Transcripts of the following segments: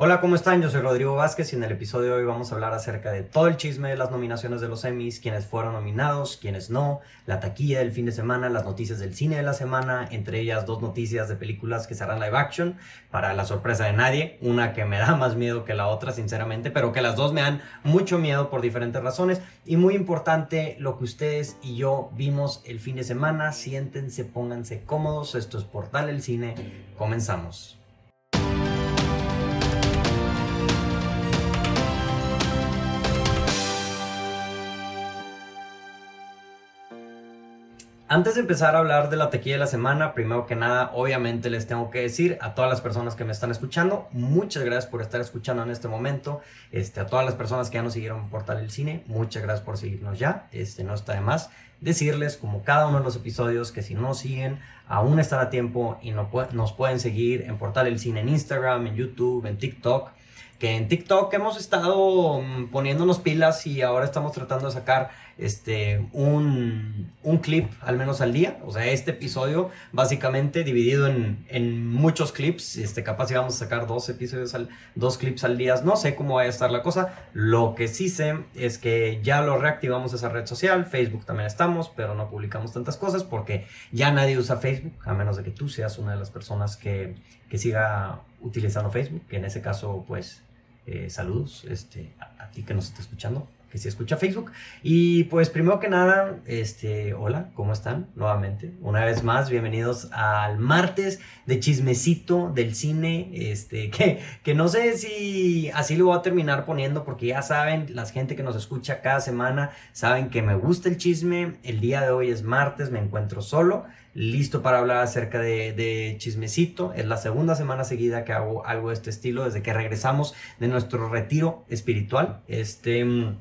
Hola, ¿cómo están? Yo soy Rodrigo Vázquez y en el episodio de hoy vamos a hablar acerca de todo el chisme de las nominaciones de los Emmys, quienes fueron nominados, quienes no, la taquilla del fin de semana, las noticias del cine de la semana, entre ellas dos noticias de películas que serán live action, para la sorpresa de nadie, una que me da más miedo que la otra, sinceramente, pero que las dos me dan mucho miedo por diferentes razones y muy importante lo que ustedes y yo vimos el fin de semana, siéntense, pónganse cómodos, esto es Portal el Cine, comenzamos. Antes de empezar a hablar de la tequila de la semana, primero que nada, obviamente les tengo que decir a todas las personas que me están escuchando, muchas gracias por estar escuchando en este momento. Este, a todas las personas que ya nos siguieron por Portal el Cine, muchas gracias por seguirnos ya. Este, no está de más decirles, como cada uno de los episodios, que si no siguen, aún están a tiempo y no nos pueden seguir en Portal el Cine en Instagram, en YouTube, en TikTok que en TikTok hemos estado mm, poniéndonos pilas y ahora estamos tratando de sacar este, un, un, clip al menos al día. O sea, este episodio básicamente dividido en, en muchos clips. Este, capaz íbamos a sacar dos episodios, al, dos clips al día. No sé cómo va a estar la cosa. Lo que sí sé es que ya lo reactivamos esa red social. Facebook también estamos, pero no publicamos tantas cosas porque ya nadie usa Facebook, a menos de que tú seas una de las personas que, que siga utilizando Facebook, que en ese caso, pues, eh, saludos este, a, a, ti que nos está escuchando que se escucha Facebook. Y pues primero que nada, este, hola, ¿cómo están? Nuevamente, una vez más, bienvenidos al martes de chismecito del cine, este, que, que no sé si así lo voy a terminar poniendo, porque ya saben, la gente que nos escucha cada semana, saben que me gusta el chisme, el día de hoy es martes, me encuentro solo, listo para hablar acerca de, de chismecito, es la segunda semana seguida que hago algo de este estilo, desde que regresamos de nuestro retiro espiritual, este...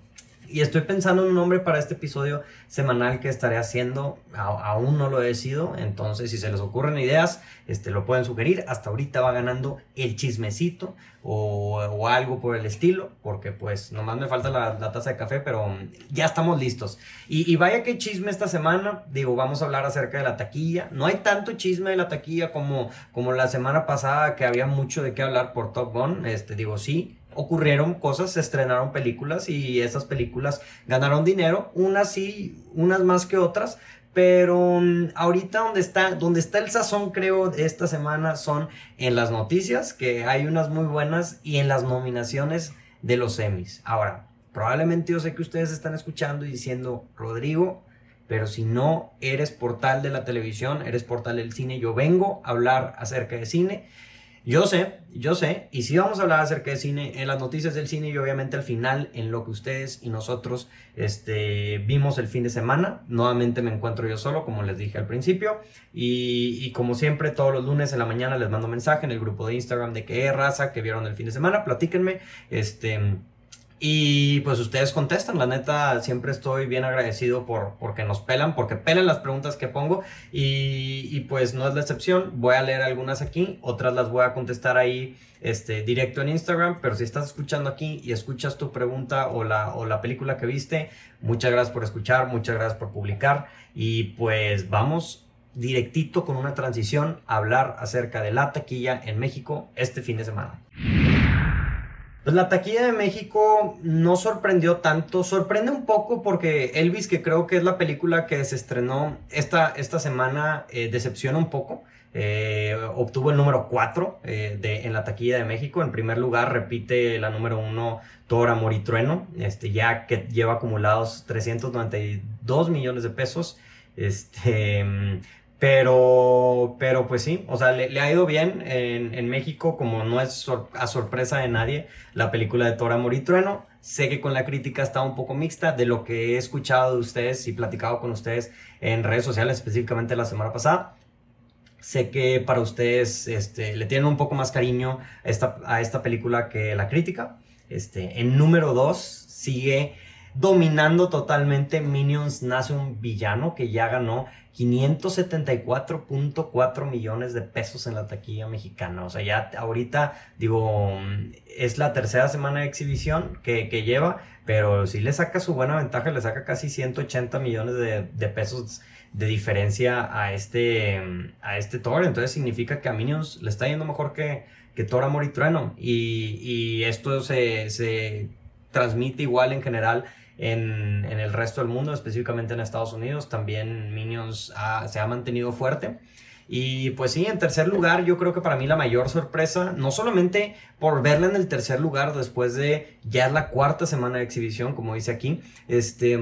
Y estoy pensando en un nombre para este episodio semanal que estaré haciendo. aún no lo he decidido. Entonces, si se les ocurren ideas, este, lo pueden sugerir. Hasta ahorita va ganando el chismecito o, algo por el estilo. Porque pues nomás me falta la, taza de café, pero ya estamos listos. Y, vaya que chisme esta semana. Digo, vamos a hablar acerca de la taquilla. No hay tanto chisme de la taquilla como, como la semana pasada que había mucho de qué hablar por Top Gun. Este, digo, sí ocurrieron cosas, se estrenaron películas y esas películas ganaron dinero, unas sí, unas más que otras, pero mm, ahorita donde está, donde está el sazón, creo, esta semana son en las noticias, que hay unas muy buenas, y en las nominaciones de los Emmys. Ahora, probablemente yo sé que ustedes están escuchando y diciendo, Rodrigo, pero si no eres portal de la televisión, eres portal del cine, yo vengo a hablar acerca de cine yo sé, yo sé, y sí vamos a hablar acerca de cine en las noticias del cine y obviamente al final en lo que ustedes y nosotros este, vimos el fin de semana. Nuevamente me encuentro yo solo, como les dije al principio, y, y como siempre todos los lunes en la mañana les mando mensaje en el grupo de Instagram de que raza que vieron el fin de semana, platíquenme, este y pues ustedes contestan, la neta, siempre estoy bien agradecido por porque nos pelan, porque pelan las preguntas que pongo. Y, pues no es la excepción, voy a leer algunas aquí, otras las voy a contestar ahí este, directo en Instagram, pero si estás escuchando aquí y escuchas tu pregunta o la, o la película que viste, muchas gracias por escuchar, muchas gracias por publicar. Y pues vamos directito con una transición a hablar acerca de la taquilla en México este fin de semana. Pues la taquilla de México no sorprendió tanto, sorprende un poco porque Elvis, que creo que es la película que se estrenó esta, esta semana, eh, decepciona un poco. Eh, obtuvo el número 4 eh, en la taquilla de México. En primer lugar, repite la número 1, Thor, Amor y Trueno, este, ya que lleva acumulados 392 millones de pesos. Este, pero, pero pues sí, o sea, le, ha ido bien en, en, México, como no es a sorpresa de nadie, la película de Tora Amor Trueno. Sé que con la crítica está un poco mixta de lo que he escuchado de ustedes y platicado con ustedes en redes sociales, específicamente la semana pasada. Sé que para ustedes este, le tienen un poco más cariño a esta, a esta película que la crítica. Este, en número 2 sigue dominando totalmente Minions Nace un Villano, que ya ganó 574.4 millones de pesos en la taquilla mexicana. O sea, ya ahorita, digo, es la tercera semana de exhibición que, lleva, pero si le saca su buena ventaja, le saca casi 180 millones de, pesos de diferencia a este, a este Thor. Entonces significa que a Minions le está yendo mejor que, que Thor, Amor y Trueno. Y, y esto se, se, transmite igual en general en, en, el resto del mundo, específicamente en Estados Unidos. También Minions se ha mantenido fuerte. Y pues sí, en tercer lugar, yo creo que para mí la mayor sorpresa, no solamente por verla en el tercer lugar después de ya la cuarta semana de exhibición, como dice aquí, este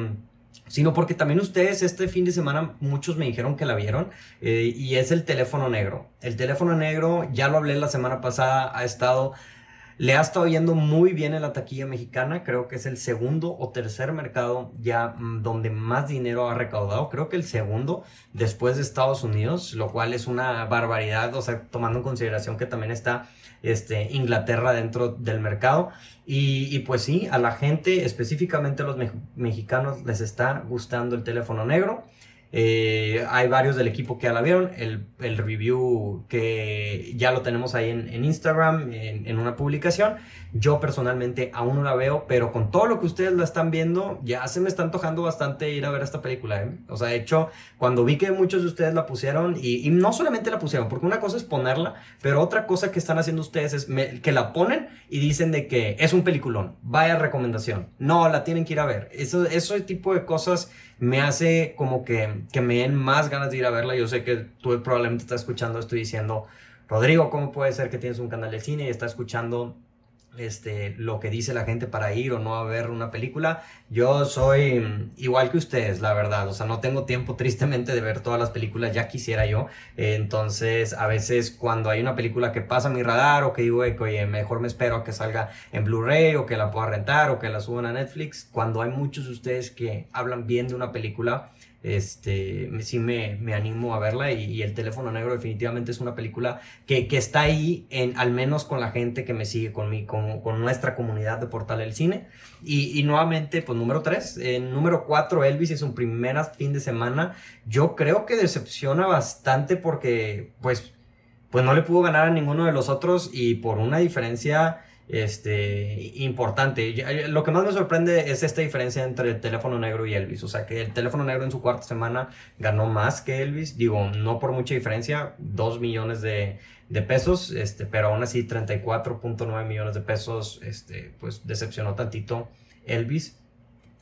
sino porque también ustedes este fin de semana muchos me dijeron que la vieron eh, y es el teléfono negro. El teléfono negro, ya lo hablé la semana pasada, ha estado le ha estado yendo muy bien en la taquilla mexicana. Creo que es el segundo o tercer mercado ya mm, donde más dinero ha recaudado. Creo que el segundo después de Estados Unidos, lo cual es una barbaridad. O sea, tomando en consideración que también está este, Inglaterra dentro del mercado. Y, pues sí, a la gente, específicamente a los mexicanos, les está gustando el teléfono negro. Eh, hay varios del equipo que ya la vieron. El, el review que ya lo tenemos ahí en, en Instagram, en, en, una publicación. Yo personalmente aún no la veo, pero con todo lo que ustedes la están viendo, ya se me está antojando bastante ir a ver esta película. ¿eh? O sea, de hecho, cuando vi que muchos de ustedes la pusieron, y, y, no solamente la pusieron, porque una cosa es ponerla, pero otra cosa que están haciendo ustedes es que la ponen y dicen de que es un peliculón. Vaya recomendación. No, la tienen que ir a ver. Eso, ese tipo de cosas me hace como que, que me den más ganas de ir a verla. Yo sé que tú probablemente estás escuchando esto diciendo, Rodrigo, ¿cómo puede ser que tienes un canal de cine y estás escuchando este, lo que dice la gente para ir o no a ver una película. Yo soy igual que ustedes, la verdad. O sea, no tengo tiempo tristemente de ver todas las películas, ya quisiera yo. entonces, a veces cuando hay una película que pasa a mi radar o que digo, oye, mejor me espero a que salga en Blu-ray o que la pueda rentar o que la suban a Netflix. Cuando hay muchos de ustedes que hablan bien de una película, este, sí me, me animo a verla y, El teléfono negro definitivamente es una película que, que, está ahí, en, al menos con la gente que me sigue, con, mi, con, con nuestra comunidad de Portal del Cine. Y, y nuevamente, pues número 3, en número 4 Elvis es un primer fin de semana. Yo creo que decepciona bastante porque pues, pues no le pudo ganar a ninguno de los otros y por una diferencia este, importante. Lo que más me sorprende es esta diferencia entre el teléfono negro y Elvis. O sea, que el teléfono negro en su cuarta semana ganó más que Elvis. Digo, no por mucha diferencia, 2 millones de, de pesos, este, pero aún así 34.9 millones de pesos, este, pues decepcionó tantito Elvis.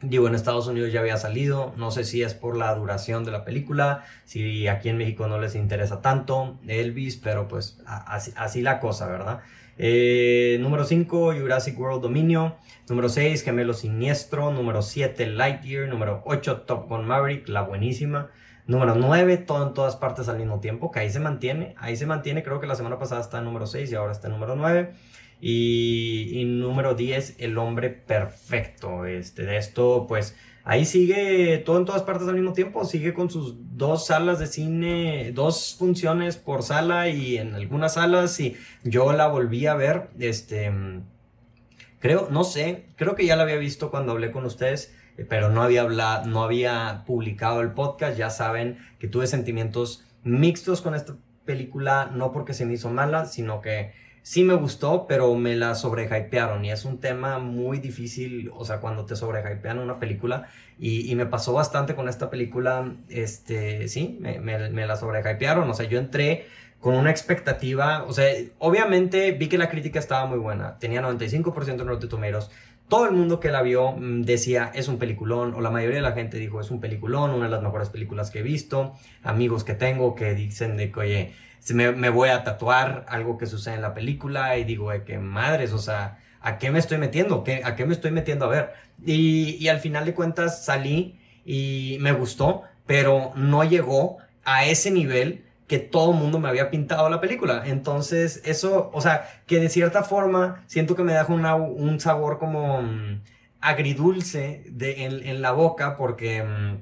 Digo, en Estados Unidos ya había salido, no sé si es por la duración de la película, si aquí en México no les interesa tanto Elvis, pero pues así, así la cosa, ¿verdad? Eh, número 5, Jurassic World Dominio. Número 6, Gemelo Siniestro. Número 7, Lightyear. Número 8, Top Gun Maverick, la buenísima. Número 9, todo en todas partes al mismo tiempo, que ahí se mantiene. Ahí se mantiene, creo que la semana pasada está en número 6 y ahora está en número 9. Y, y número 10, El Hombre Perfecto. Este, de esto, pues ahí sigue todo en todas partes al mismo tiempo, sigue con sus dos salas de cine, dos funciones por sala y en algunas salas y yo la volví a ver, este, creo, no sé, creo que ya la había visto cuando hablé con ustedes, eh, pero no había hablado, no había publicado el podcast, ya saben que tuve sentimientos mixtos con esta película, no porque se me hizo mala, sino que sí me gustó, pero me la sobrehypearon y es un tema muy difícil, o sea, cuando te sobrehypean una película y, y, me pasó bastante con esta película, este, sí, me, la sobrehypearon, o sea, yo entré con una expectativa, o sea, obviamente vi que la crítica estaba muy buena, tenía 95% en Rotten Tomatoes, todo el mundo que la vio mm, decía es un peliculón, o la mayoría de la gente dijo es un peliculón, una de las mejores películas que he visto, amigos que tengo que dicen de que, oye, me, me, voy a tatuar algo que sucede en la película y digo, que madres, o sea, ¿a qué me estoy metiendo? ¿Qué, ¿A qué me estoy metiendo a ver? Y, y al final de cuentas salí y me gustó, pero no llegó a ese nivel que todo el mundo me había pintado la película. Entonces, eso, o sea, que de cierta forma siento que me deja un sabor como mm, agridulce de, en, en, la boca, porque, mm,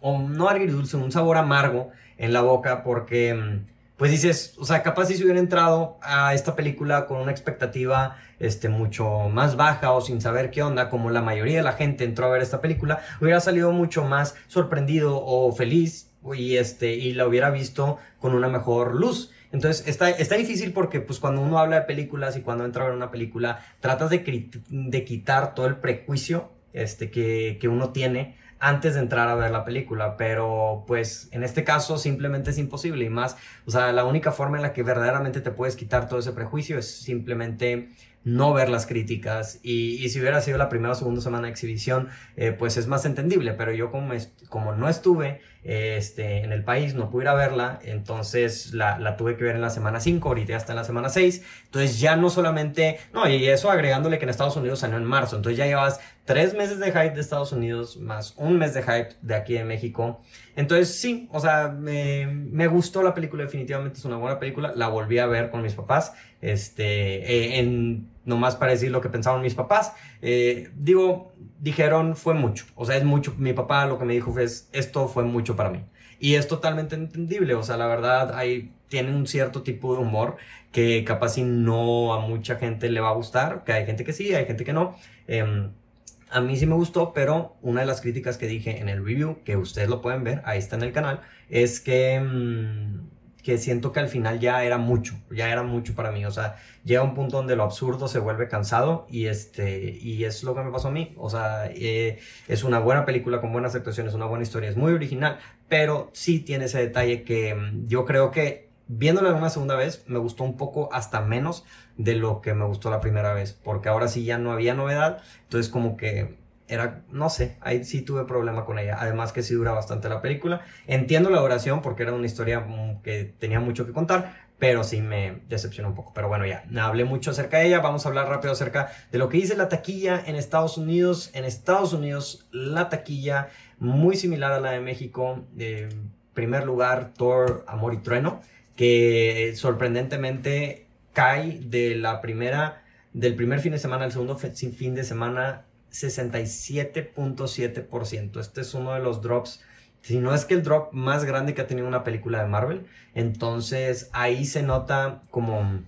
o no agridulce, un sabor amargo en la boca, porque mm, pues dices, o sea, capaz si se hubiera entrado a esta película con una expectativa este, mucho más baja o sin saber qué onda, como la mayoría de la gente entró a ver esta película, hubiera salido mucho más sorprendido o feliz y, este, y la hubiera visto con una mejor luz. Entonces está, está difícil porque pues cuando uno habla de películas y cuando entra a ver una película, tratas de, de quitar todo el prejuicio este, que, que uno tiene antes de entrar a ver la película, pero pues en este caso simplemente es imposible y más, o sea, la única forma en la que verdaderamente te puedes quitar todo ese prejuicio es simplemente no ver las críticas y, si hubiera sido la primera o segunda semana de exhibición, eh, pues es más entendible, pero yo como, como no estuve este, en el país, no pude ir a verla, entonces la, la tuve que ver en la semana 5, ahorita ya está en la semana 6, entonces ya no solamente, no, y eso agregándole que en Estados Unidos salió en marzo, entonces ya llevas tres meses de hype de Estados Unidos más un mes de hype de aquí de México. Entonces sí, o sea, me, me gustó la película, definitivamente es una buena película, la volví a ver con mis papás, este, eh, en nomás para decir lo que pensaban mis papás. Eh, digo, dijeron fue mucho, o sea, es mucho, mi papá lo que me dijo fue esto fue mucho para mí. Y es totalmente entendible, o sea, la verdad, hay, tienen un cierto tipo de humor que capaz si no a mucha gente le va a gustar, que hay gente que sí, hay gente que no. Em, a mí sí me gustó, pero una de las críticas que dije en el review, que ustedes lo pueden ver, ahí está en el canal, es que, mm, que siento que al final ya era mucho, ya era mucho para mí. O sea, llega un punto donde lo absurdo se vuelve cansado y, este, y es lo que me pasó a mí. O sea, eh, es una buena película con buenas actuaciones, una buena historia, es muy original, pero sí tiene ese detalle que mm, yo creo que viéndola una segunda vez me gustó un poco hasta menos de lo que me gustó la primera vez, porque ahora sí ya no había novedad, entonces como que era, no sé, ahí sí tuve problema con ella, además que sí dura bastante la película, entiendo la duración porque era una historia mm, que tenía mucho que contar, pero sí me decepcionó un poco. Pero bueno, ya, hablé mucho acerca de ella. Vamos a hablar rápido acerca de lo que dice la taquilla en Estados Unidos. En Estados Unidos, la taquilla muy similar a la de México. En primer lugar, Thor, Amor y Trueno, que sorprendentemente cae de la primera, del primer fin de semana al segundo fin de semana 67.7%. Este es uno de los drops, si no es que el drop más grande que ha tenido una película de Marvel. Entonces ahí se nota como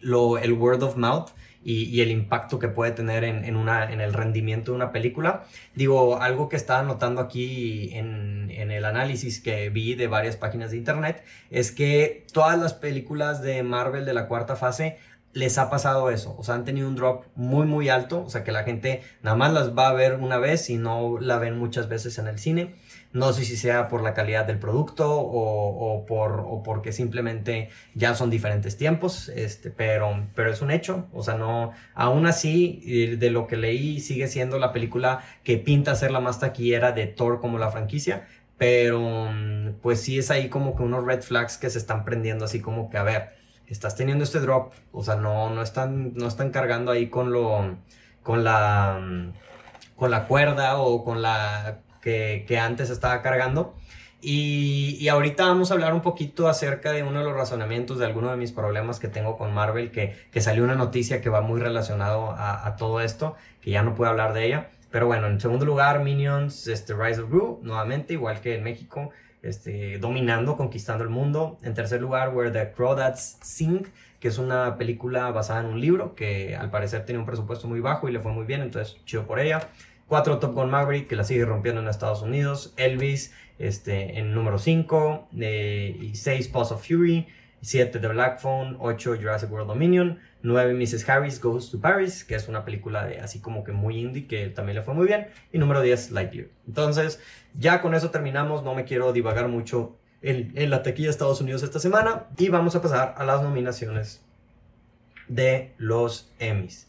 lo, el word of mouth. Y, el impacto que puede tener en, una, en el rendimiento de una película. Digo, algo que estaba notando aquí en, en, el análisis que vi de varias páginas de internet es que todas las películas de Marvel de la cuarta fase les ha pasado eso, o sea, han tenido un drop muy muy alto, o sea, que la gente nada más las va a ver una vez y no la ven muchas veces en el cine. No sé si sea por la calidad del producto o, por, o porque simplemente ya son diferentes tiempos, este, pero, pero es un hecho, o sea, no, aún así, de lo que leí, sigue siendo la película que pinta ser la más taquillera de Thor como la franquicia, pero pues sí es ahí como que unos red flags que se están prendiendo así como que a ver, estás teniendo este drop, o sea, no, no, están, no están cargando ahí con lo, con la, con la cuerda o con la que, que antes estaba cargando. Y, y, ahorita vamos a hablar un poquito acerca de uno de los razonamientos de alguno de mis problemas que tengo con Marvel, que, que salió una noticia que va muy relacionado a, a, todo esto, que ya no puedo hablar de ella. Pero bueno, en segundo lugar, Minions, este, Rise of Gru, nuevamente, igual que en México, este, dominando, conquistando el mundo. En tercer lugar, Where the Crawdads Sing, que es una película basada en un libro que al parecer tiene un presupuesto muy bajo y le fue muy bien, entonces chido por ella. Cuatro, Top Gun Maverick, que la sigue rompiendo en Estados Unidos. Elvis, este, en número 5. Eh, y 6, Pulse of Fury. 7, The Black Phone. 8, Jurassic World Dominion. 9, Mrs. Harris Goes to Paris, que es una película de así como que muy indie, que también le fue muy bien. Y número 10, Lightyear. Entonces, ya con eso terminamos. No me quiero divagar mucho en, la taquilla de Estados Unidos esta semana. Y vamos a pasar a las nominaciones de los Emmys.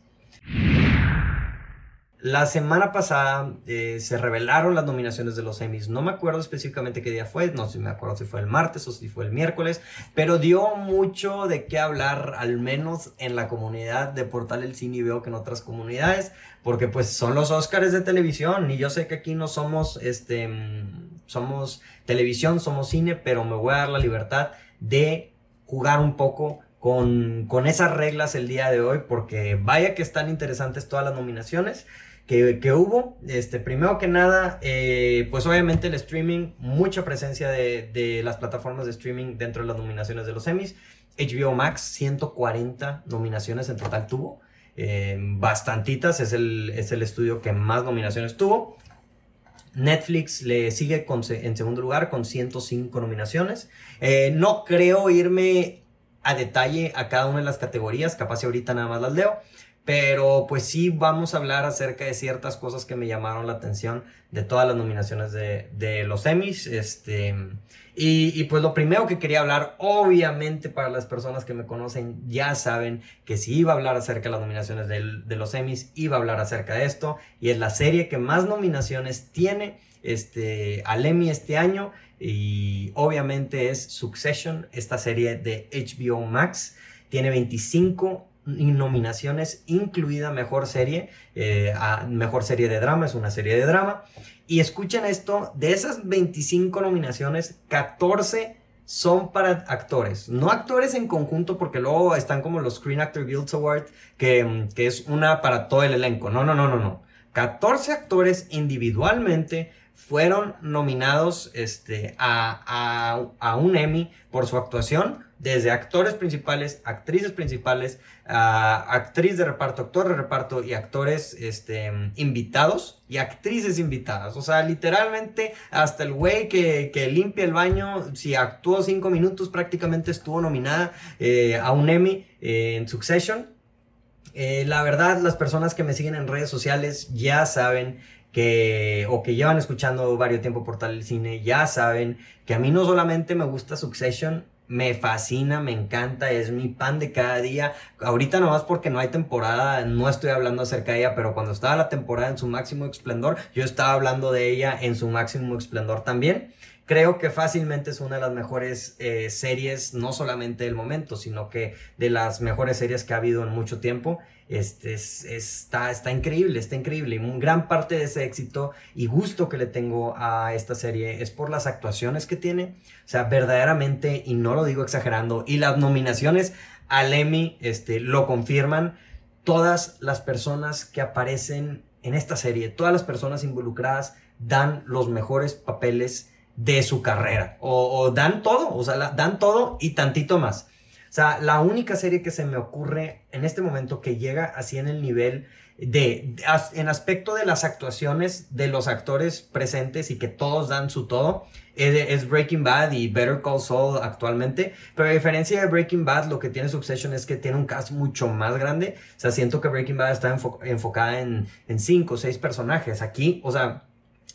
La semana pasada eh, se revelaron las nominaciones de los Emmys. No me acuerdo específicamente qué día fue, no sé me acuerdo si fue el martes o si fue el miércoles, pero dio mucho de qué hablar, al menos en la comunidad de Portal El Cine y veo que en otras comunidades, porque pues son los Oscars de televisión y yo sé que aquí no somos, este, mm, somos televisión, somos cine, pero me voy a dar la libertad de jugar un poco con, con esas reglas el día de hoy, porque vaya que están interesantes todas las nominaciones que, hubo. Este, primero que nada, eh, pues obviamente el streaming, mucha presencia de, las plataformas de streaming dentro de las nominaciones de los Emmys. HBO Max, 140 nominaciones en total tuvo. Eh, bastantitas, es el, es el estudio que más nominaciones tuvo. Netflix le sigue en segundo lugar con 105 nominaciones. Eh, no creo irme a detalle a cada una de las categorías, capaz ahorita nada más las leo. Pero pues sí vamos a hablar acerca de ciertas cosas que me llamaron la atención de todas las nominaciones de, los Emmys. Este, y, y, pues lo primero que quería hablar, obviamente para las personas que me conocen ya saben que si iba a hablar acerca de las nominaciones de, de los Emmys, iba a hablar acerca de esto. Y es la serie que más nominaciones tiene este, al Emmy este año. Y obviamente es Succession, esta serie de HBO Max. Tiene 25 nominaciones, incluida mejor serie, eh, a mejor serie de drama, es una serie de drama. Y escuchen esto, de esas 25 nominaciones, 14 son para actores, no actores en conjunto porque luego están como los Screen Actor Guild Award, que, que es una para todo el elenco. No, no, no, no, no. 14 actores individualmente fueron nominados este, a, a, a un Emmy por su actuación desde actores principales, actrices principales, actriz de reparto, actor de reparto y actores este, invitados y actrices invitadas. O sea, literalmente hasta el güey que, que limpia el baño, si actuó cinco minutos, prácticamente estuvo nominada eh, a un Emmy eh, en Succession. Eh, la verdad, las personas que me siguen en redes sociales ya saben que, o que llevan escuchando varios tiempo por tal cine, ya saben que a mí no solamente me gusta Succession, me fascina, me encanta, es mi pan de cada día. Ahorita nomás porque no hay temporada, no estoy hablando acerca de ella, pero cuando estaba la temporada en su máximo esplendor, yo estaba hablando de ella en su máximo esplendor también. Creo que fácilmente es una de las mejores eh, series, no solamente del momento, sino que de las mejores series que ha habido en mucho tiempo. Este, está, está increíble, está increíble. Y gran parte de ese éxito y gusto que le tengo a esta serie es por las actuaciones que tiene. O sea, verdaderamente, y no lo digo exagerando, y las nominaciones al Emmy este, lo confirman. Todas las personas que aparecen en esta serie, todas las personas involucradas dan los mejores papeles de su carrera. O, dan todo, o sea, dan todo y tantito más. Sea, la única serie que se me ocurre en este momento que llega así en el nivel de, en aspecto de las actuaciones de los actores presentes y que todos dan su todo, es, Breaking Bad y Better Call Saul actualmente. Pero a diferencia de Breaking Bad, lo que tiene Succession es que tiene un cast mucho más grande. O sea, siento que Breaking Bad está enfocada en, en cinco o seis personajes. Aquí, o sea,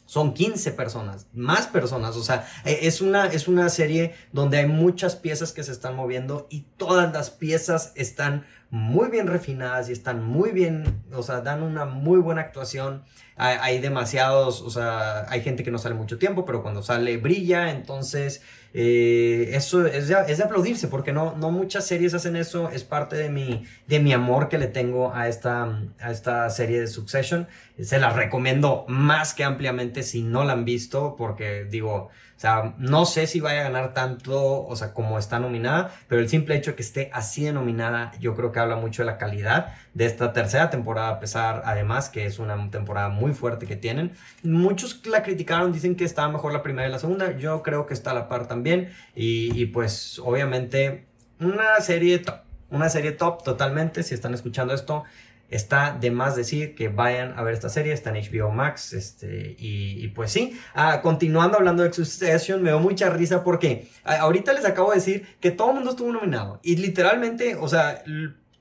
son 15 personas, más personas, o sea, e, es una, es una serie donde hay muchas piezas que se están moviendo y todas las piezas están muy bien refinadas y están muy bien, o sea, dan una muy buena actuación. Hay, hay demasiados, o sea, hay gente que no sale mucho tiempo, pero cuando sale brilla, entonces eh, eso es de, es de, aplaudirse porque no, no muchas series hacen eso. Es parte de mi, de mi amor que le tengo a esta, a esta serie de Succession. Se la recomiendo más que ampliamente si no la han visto porque digo, sea, no sé si vaya a ganar tanto, o sea, como está nominada, pero el simple hecho de que esté así nominada, yo creo que habla mucho de la calidad de esta tercera temporada, a pesar, además, que es una temporada muy fuerte que tienen. Muchos la criticaron, dicen que estaba mejor la primera y la segunda, yo creo que está a la par también, y, y pues, obviamente, una serie top, una serie top totalmente, si están escuchando esto, está de más decir que vayan a ver esta serie, está en HBO Max, este, y, pues sí, ah, continuando hablando de Succession, me dio mucha risa porque ahorita les acabo de decir que todo el mundo estuvo nominado, y literalmente, o sea,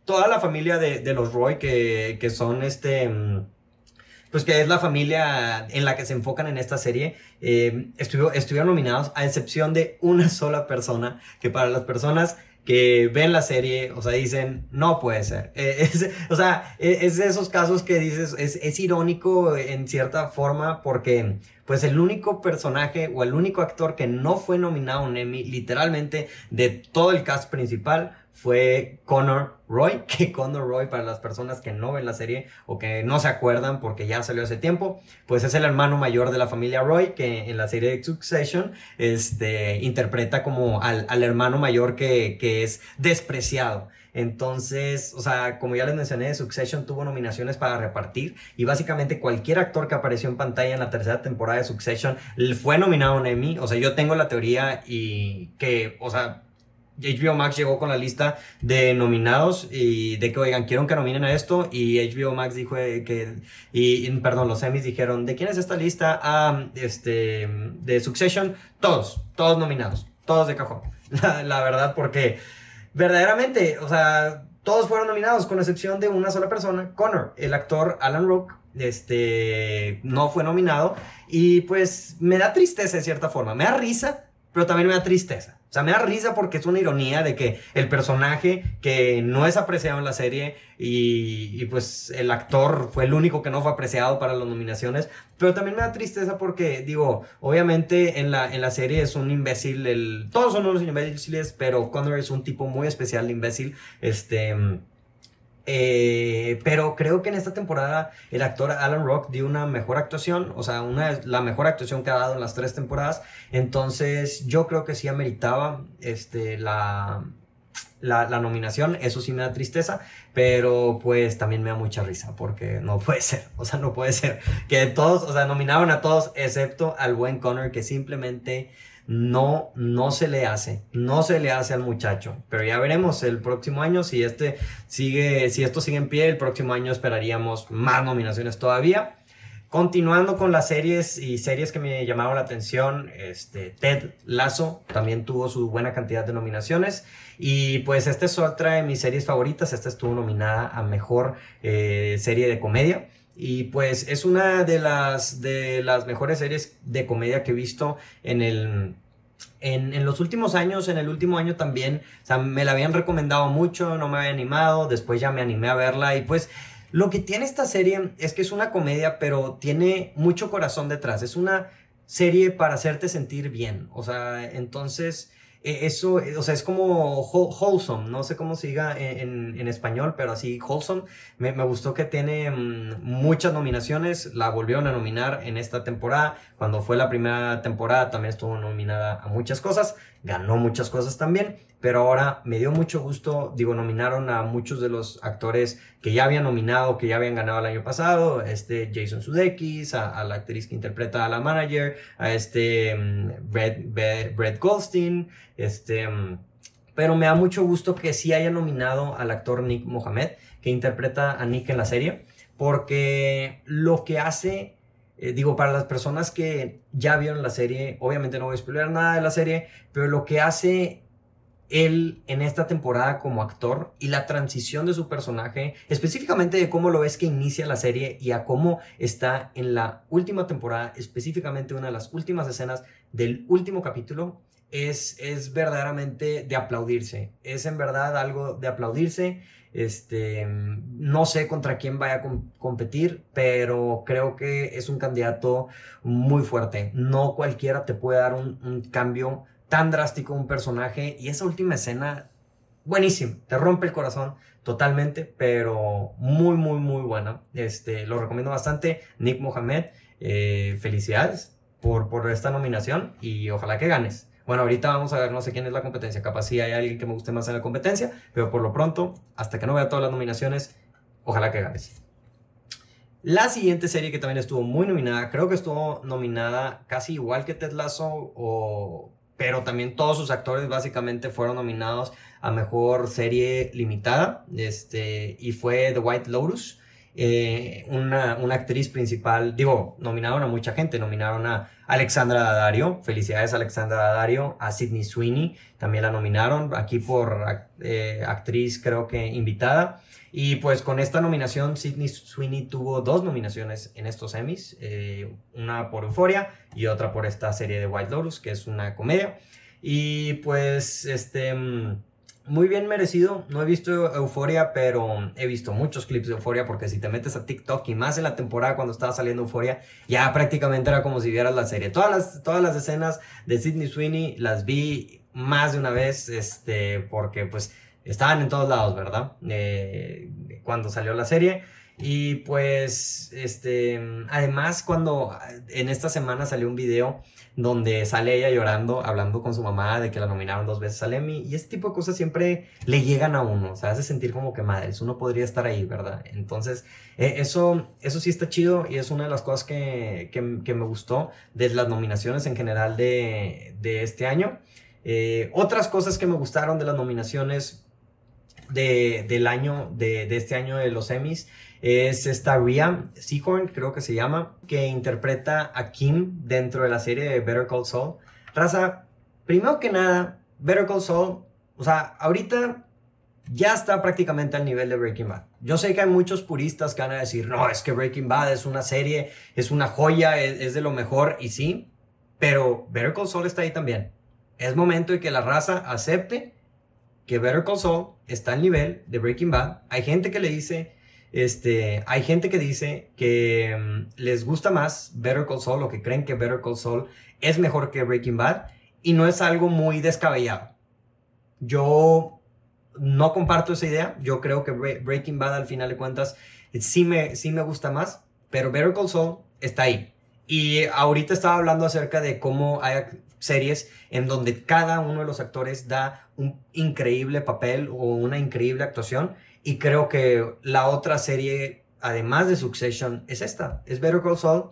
toda la familia de, los Roy que, que son este mm, pues que es la familia en la que se enfocan en esta serie, eh, estuvieron nominados a excepción de una sola persona, que para las personas que ven la serie, o sea, dicen, no puede ser. Eh, o sea, e, es de esos casos que dices, es, es irónico en cierta forma porque pues el único personaje o el único actor que no fue nominado a un Emmy, literalmente, de todo el cast principal, fue Connor Roy, que Connor Roy, para las personas que no ven la serie o que no se acuerdan porque ya salió hace tiempo, pues es el hermano mayor de la familia Roy, que en la serie de Succession este, interpreta como al, al hermano mayor que, que es despreciado. Entonces, o sea, como ya les mencioné, Succession tuvo nominaciones para repartir y básicamente cualquier actor que apareció en pantalla en la tercera temporada de Succession fue nominado a un Emmy. O sea, yo tengo la teoría y que, o sea, HBO Max llegó con la lista de nominados y de que, oigan, quiero que nominen a esto. Y HBO Max dijo que, y, perdón, los Emmys dijeron, ¿de quién es esta lista? Ah, este, de Succession. Todos, todos nominados, todos de cajón. La, verdad, porque verdaderamente, o sea, todos fueron nominados, con excepción de una sola persona, Connor, el actor Alan Rook, este, no fue nominado. Y pues me da tristeza de cierta forma. Me da risa, pero también me da tristeza. O sea, me da risa porque es una ironía de que el personaje que no es apreciado en la serie y, pues el actor fue el único que no fue apreciado para las nominaciones, pero también me da tristeza porque, digo, obviamente en la, en la serie es un imbécil, el, todos son unos imbéciles, pero Connor es un tipo muy especial de imbécil, este eh, pero creo que en esta temporada el actor Alan Rock dio una mejor actuación, o sea, una, la mejor actuación que ha dado en las tres temporadas. Entonces yo creo que sí ameritaba este, la, la, la, nominación. Eso sí me da tristeza, pero pues también me da mucha risa porque no puede ser, o sea, no puede ser que todos, o sea, nominaron a todos excepto al buen Connor que simplemente no, no se le hace, no se le hace al muchacho. Pero ya veremos el próximo año si este sigue, si esto sigue en pie, el próximo año esperaríamos más nominaciones todavía. Continuando con las series y series que me llamaron la atención, este, Ted Lasso también tuvo su buena cantidad de nominaciones. Y pues esta es otra de mis series favoritas. Esta estuvo nominada a mejor eh, serie de comedia. Y pues es una de las, de las mejores series de comedia que he visto en el, en, los últimos años, en el último año también, o sea, me la habían recomendado mucho, no me había animado, después ya me animé a verla. Y pues lo que tiene esta serie es que es una comedia, pero tiene mucho corazón detrás, es una serie para hacerte sentir bien, o sea, entonces eso, eh, o sea, es como wholesome, no sé cómo se diga en, en, español, pero así wholesome. Me, me gustó que tiene mm, muchas nominaciones, la volvieron a nominar en esta temporada. Cuando fue la primera temporada también estuvo nominada a muchas cosas, ganó muchas cosas también pero ahora me dio mucho gusto, digo, nominaron a muchos de los actores que ya habían nominado, que ya habían ganado el año pasado, este Jason Sudeikis, a, la actriz que interpreta a la manager, a este um, Brett, Goldstein, este, mm, pero me da mucho gusto que sí haya nominado al actor Nick Mohamed, que interpreta a Nick en la serie, porque lo que hace... Eh, digo, para las personas que ya vieron la serie, obviamente no voy a spoiler nada de la serie, pero lo que hace él en esta temporada como actor y la transición de su personaje, específicamente de cómo lo ves que inicia la serie y a cómo está en la última temporada, específicamente una de las últimas escenas del último capítulo, es, es verdaderamente de aplaudirse. Es en verdad algo de aplaudirse. Este, no sé contra quién vaya a competir, pero creo que es un candidato muy fuerte. No cualquiera te puede dar un, cambio tan drástico un personaje y esa última escena, buenísimo, te rompe el corazón totalmente, pero muy, muy, muy buena. Este, lo recomiendo bastante. Nick Mohamed, eh, felicidades por, por esta nominación y ojalá que ganes. Bueno, ahorita vamos a ver, no sé quién es la competencia, capaz si hay alguien que me guste más en la competencia, pero por lo pronto, hasta que no vea todas las nominaciones, ojalá que ganes. La siguiente serie que también estuvo muy nominada, creo que estuvo nominada casi igual que Ted Lasso o pero también todos sus actores básicamente fueron nominados a mejor serie limitada, este, y fue The White Lotus. Eh, una, una, actriz principal, digo, nominaron a mucha gente, nominaron a Alexandra Daddario, felicidades Alexandra Daddario, a Sidney Sweeney, también la nominaron, aquí por eh, actriz creo que invitada, y pues con esta nominación, Sidney Sweeney tuvo dos nominaciones en estos Emmys, eh, una por Euphoria y otra por esta serie de White Lotus, que es una comedia. Y pues, este, mm, muy bien merecido. No he visto Euphoria, pero he visto muchos clips de Euphoria, porque si te metes a TikTok y más en la temporada cuando estaba saliendo Euphoria, ya prácticamente era como si vieras la serie. Todas las, todas las escenas de Sidney Sweeney las vi más de una vez, este, porque pues estaban en todos lados, ¿verdad? Eh, cuando salió la serie. Y pues, este, además cuando en esta semana salió un video donde sale ella llorando, hablando con su mamá de que la nominaron dos veces al Emmy, y este tipo de cosas siempre le llegan a uno, o sea, hace sentir como que madres, uno podría estar ahí, ¿verdad? Entonces, eh, eso, eso sí está chido y es una de las cosas que, que, que me gustó de las nominaciones en general de, de este año. Eh, otras cosas que me gustaron de las nominaciones, de, del año, de, de, este año de los Emmys, es esta Ria Seahorn, creo que se llama, que interpreta a Kim dentro de la serie de Better Call Saul. Raza, primero que nada, Better Call Saul, o sea, ahorita ya está prácticamente al nivel de Breaking Bad. Yo sé que hay muchos puristas que van a decir, no, es que Breaking Bad es una serie, es una joya, es, de lo mejor, y sí, pero Better Call Saul está ahí también. Es momento de que la raza acepte que Better Call Saul está al nivel de Breaking Bad. Hay gente que le dice, este, hay gente que dice que mm, les gusta más Better Call Saul o que creen que Better Call Saul es mejor que Breaking Bad y no es algo muy descabellado. Yo no comparto esa idea. Yo creo que Breaking Bad al final de cuentas sí me, sí me gusta más, pero Better Call Saul está ahí. Y ahorita estaba hablando acerca de cómo hay series en donde cada uno de los actores da un increíble papel o una increíble actuación. Y creo que la otra serie, además de Succession, es esta, es Better Call Saul.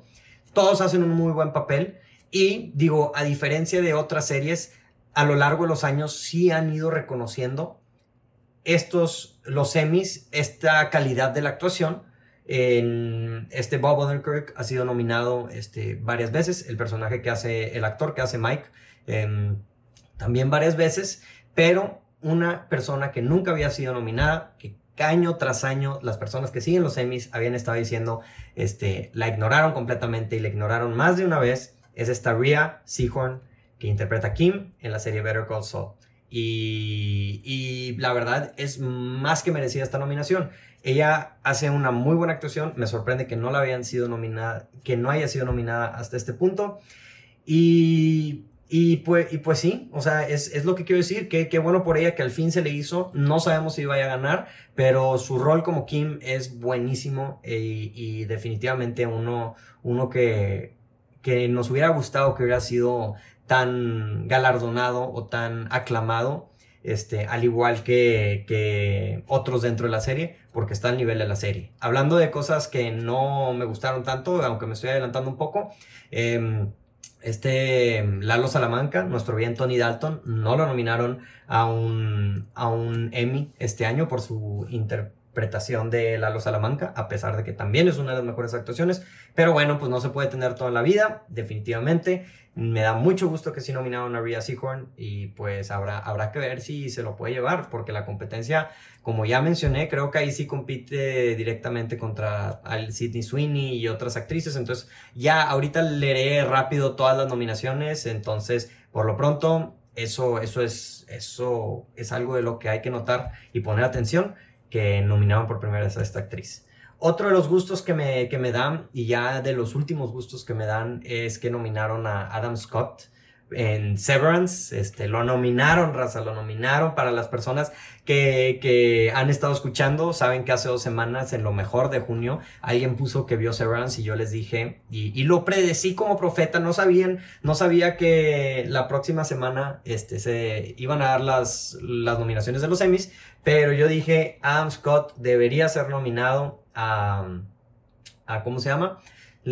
Todos hacen un muy buen papel. Y digo, a diferencia de otras series, a lo largo de los años sí han ido reconociendo estos, los semis, esta calidad de la actuación. En este Bob Odenkirk ha sido nominado este, varias veces, el personaje que hace, el actor que hace Mike, em, también varias veces, pero una persona que nunca había sido nominada, que año tras año las personas que siguen los semis habían estado diciendo, este, la ignoraron completamente y la ignoraron más de una vez, es esta Rhea Seahorn que interpreta a Kim en la serie Better Call Saul. Y, la verdad es más que merecida esta nominación. Ella hace una muy buena actuación. Me sorprende que no la habían sido nominada, que no haya sido nominada hasta este punto. Y, y, pues, y pues sí, o sea, es, es lo que quiero decir. Que, que, bueno por ella que al fin se le hizo. No sabemos si vaya a ganar, pero su rol como Kim es buenísimo e, y definitivamente uno, uno que, que nos hubiera gustado que hubiera sido tan galardonado o tan aclamado, este, al igual que, que, otros dentro de la serie, porque está al nivel de la serie. Hablando de cosas que no me gustaron tanto, aunque me estoy adelantando un poco, em, este Lalo Salamanca, nuestro bien Tony Dalton, no lo nominaron a un, a un Emmy este año por su interpretación de Lalo Salamanca, a pesar de que también es una de las mejores actuaciones. Pero bueno, pues no se puede tener toda la vida, definitivamente. Me da mucho gusto que sí nominaron a Rhea Seahorn y pues habrá, habrá que ver si se lo puede llevar, porque la competencia, como ya mencioné, creo que ahí sí compite directamente contra al Sidney Sweeney y otras actrices. Entonces, ya ahorita leeré rápido todas las nominaciones. Entonces, por lo pronto, eso, eso, es, eso es algo de lo que hay que notar y poner atención, que nominaron por primera vez a esta actriz. Otro de los gustos que me, que me dan, y ya de los últimos gustos que me dan, es que nominaron a Adam Scott en Severance, este, lo nominaron, raza, lo nominaron. Para las personas que, que, han estado escuchando, saben que hace dos semanas, en lo mejor de junio, alguien puso que vio Severance y yo les dije, y, y lo predecí como profeta, no sabían, no sabía que la próxima semana, este, se iban a dar las, las nominaciones de los Emmys, pero yo dije, Adam Scott debería ser nominado a, ¿cómo se llama?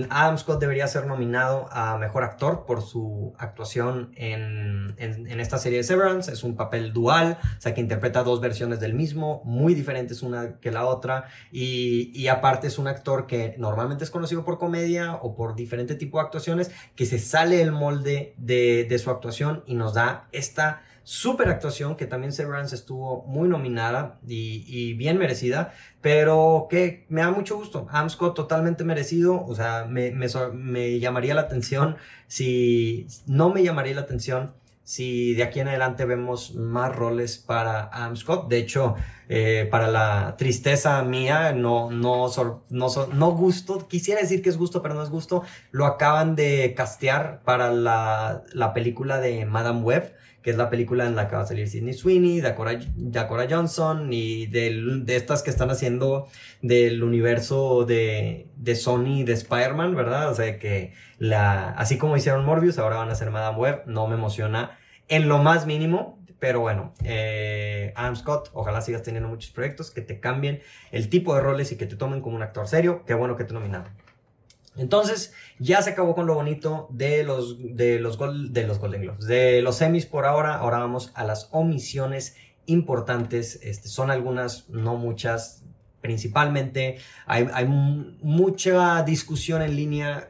Adam Scott debería ser nominado a Mejor Actor por su actuación en, en, esta serie de Severance. Es un papel dual, o sea que interpreta dos versiones del mismo, muy diferentes una que la otra. Y, y aparte es un actor que normalmente es conocido por comedia o por diferente tipo de actuaciones, que se sale el molde de, de su actuación y nos da esta super actuación que también Severance estuvo muy nominada y, bien merecida, pero que me da mucho gusto. Amsco totalmente merecido, o sea, me, me, llamaría la atención si no me llamaría la atención si de aquí en adelante vemos más roles para Adam Scott. De hecho, eh, para la tristeza mía, no, no, no, no gusto, quisiera decir que es gusto, pero no es gusto, lo acaban de castear para la, la película de Madame Web que es la película en la que va a salir Sidney Sweeney, Dakota, Johnson y de estas que están haciendo del universo de, de Sony de Spider-Man, ¿verdad? O sea que la, así como hicieron Morbius, ahora van a hacer Madame Web, no me emociona en lo más mínimo, pero bueno, eh, Adam Scott, ojalá sigas teniendo muchos proyectos que te cambien el tipo de roles y que te tomen como un actor serio. Qué bueno que te nominaron. Entonces, ya se acabó con lo bonito de los, de los, de los Golden Globes, de los semis por ahora. Ahora vamos a las omisiones importantes. Este, son algunas, no muchas. Principalmente hay, hay mucha discusión en línea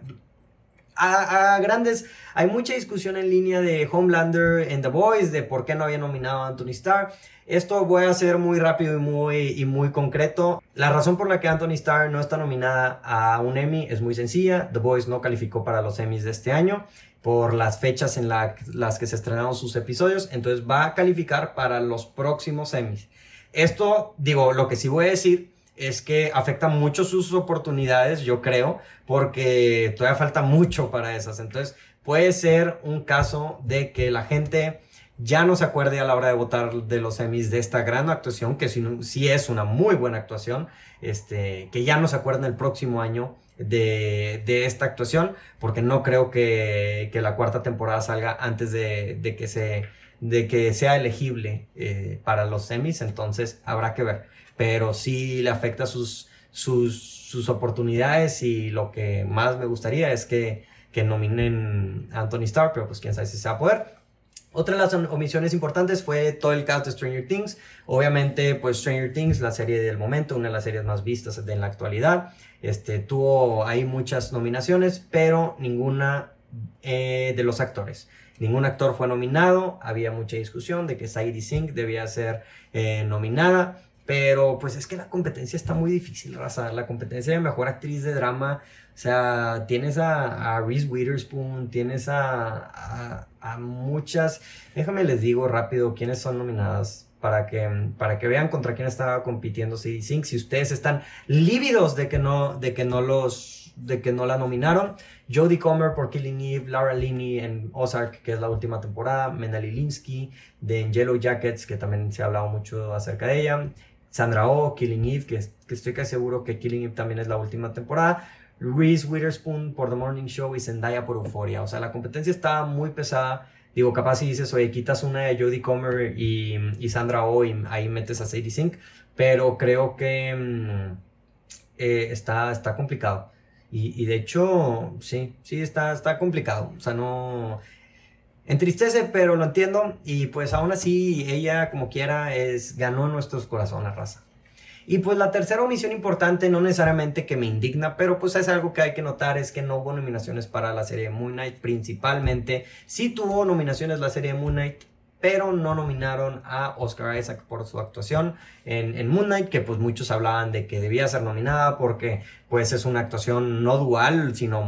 a, grandes, hay mucha discusión en línea de Homelander en The Boys, de por qué no había nominado a Anthony Starr. Esto voy a ser muy rápido y muy, y muy concreto. La razón por la que Anthony Starr no está nominada a un Emmy es muy sencilla. The Boys no calificó para los Emmys de este año por las fechas en las que se estrenaron sus episodios. Entonces va a calificar para los próximos Emmys. Esto, digo, lo que sí voy a decir es que afecta mucho sus oportunidades, yo creo, porque todavía falta mucho para esas. Entonces, puede ser un caso de que la gente ya no se acuerde a la hora de votar de los Emmys de esta gran actuación, que sí, es una muy buena actuación, este, que ya no se acuerden el próximo año de, esta actuación, porque no creo que, la cuarta temporada salga antes de, que, se, de que sea elegible eh, para los Emmys, entonces habrá que ver pero sí le afecta sus, sus, oportunidades y lo que más me gustaría es que, que nominen a Anthony Starr, pero pues quién sabe si se va a poder. Otra de las omisiones importantes fue todo el cast de Stranger Things. Obviamente, pues Stranger Things, la serie del momento, una de las series más vistas de la actualidad. Este, tuvo ahí muchas nominaciones, pero ninguna eh, de los actores. Ningún actor fue nominado. Había mucha discusión de que Sadie Sink debía ser eh, nominada. Pero pues es que la competencia está muy difícil, raza. La competencia de mejor actriz de drama. O sea, tienes a, Reese Witherspoon, tienes a, a, muchas. Déjame les digo rápido quiénes son nominadas para que, para que vean contra quién estaba compitiendo CD Sync. Si ustedes están lívidos de que no, de que no los, de que no la nominaron. Jodie Comer por Killing Eve, Laura Linney en Ozark, que es la última temporada, Menali Linsky de Yellow Jackets, que también se ha hablado mucho acerca de ella, Sandra Oh, Killing Eve, que, estoy casi seguro que Killing Eve también es la última temporada. Reese Witherspoon por The Morning Show y Zendaya por Euphoria. O sea, la competencia está muy pesada. Digo, capaz si dices, oye, quitas una de Jodie Comer y, Sandra Oh y ahí metes a Sadie Sink. Pero creo que mm, eh, está, está complicado. Y, y, de hecho, sí, sí, está, está complicado. O sea, no entristece, pero lo entiendo. Y pues aún así, ella, como quiera, es, ganó nuestros corazones, raza. Y pues la tercera omisión importante, no necesariamente que me indigna, pero pues es algo que hay que notar, es que no hubo nominaciones para la serie Moon Knight principalmente. Sí tuvo nominaciones la serie Moon Knight, pero no nominaron a Oscar Isaac por su actuación en, en, Moon Knight, que pues muchos hablaban de que debía ser nominada porque pues es una actuación no dual, sino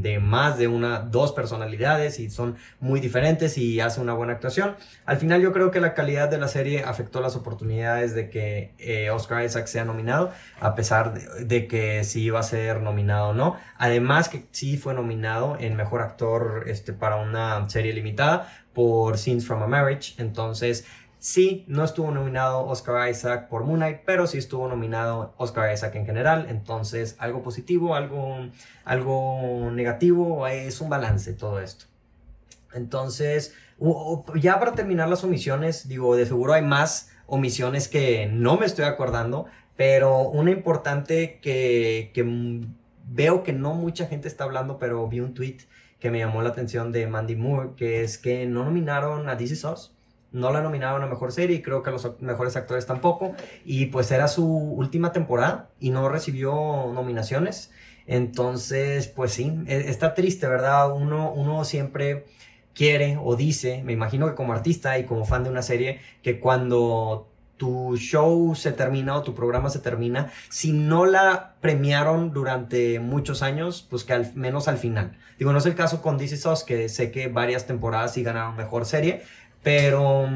de más de una, dos personalidades y son muy diferentes y hace una buena actuación. Al final yo creo que la calidad de la serie afectó las oportunidades de que eh, Oscar Isaac sea nominado, a pesar de, que sí iba a ser nominado o no. Además que sí fue nominado en Mejor Actor este, para una serie limitada por Scenes from a Marriage. Entonces, sí, no estuvo nominado Oscar Isaac por Moon Knight, pero sí estuvo nominado Oscar Isaac en general. Entonces, algo positivo, algo, algo negativo, es un balance todo esto. Entonces, ya para terminar las omisiones, digo, de seguro hay más omisiones que no me estoy acordando, pero una importante que, que veo que no mucha gente está hablando, pero vi un tweet que me llamó la atención de Mandy Moore, que es que no nominaron a This Is Us, no la nominaron a Mejor Serie y creo que a los mejores actores tampoco. Y pues era su última temporada y no recibió nominaciones. Entonces, pues sí, e, está triste, ¿verdad? Uno, uno siempre quiere o dice, me imagino que como artista y como fan de una serie, que cuando tu show se termina o tu programa se termina, si no la premiaron durante muchos años, pues que al menos al final. Digo, no es el caso con DC Sauce, que sé que varias temporadas sí ganaron mejor serie, pero,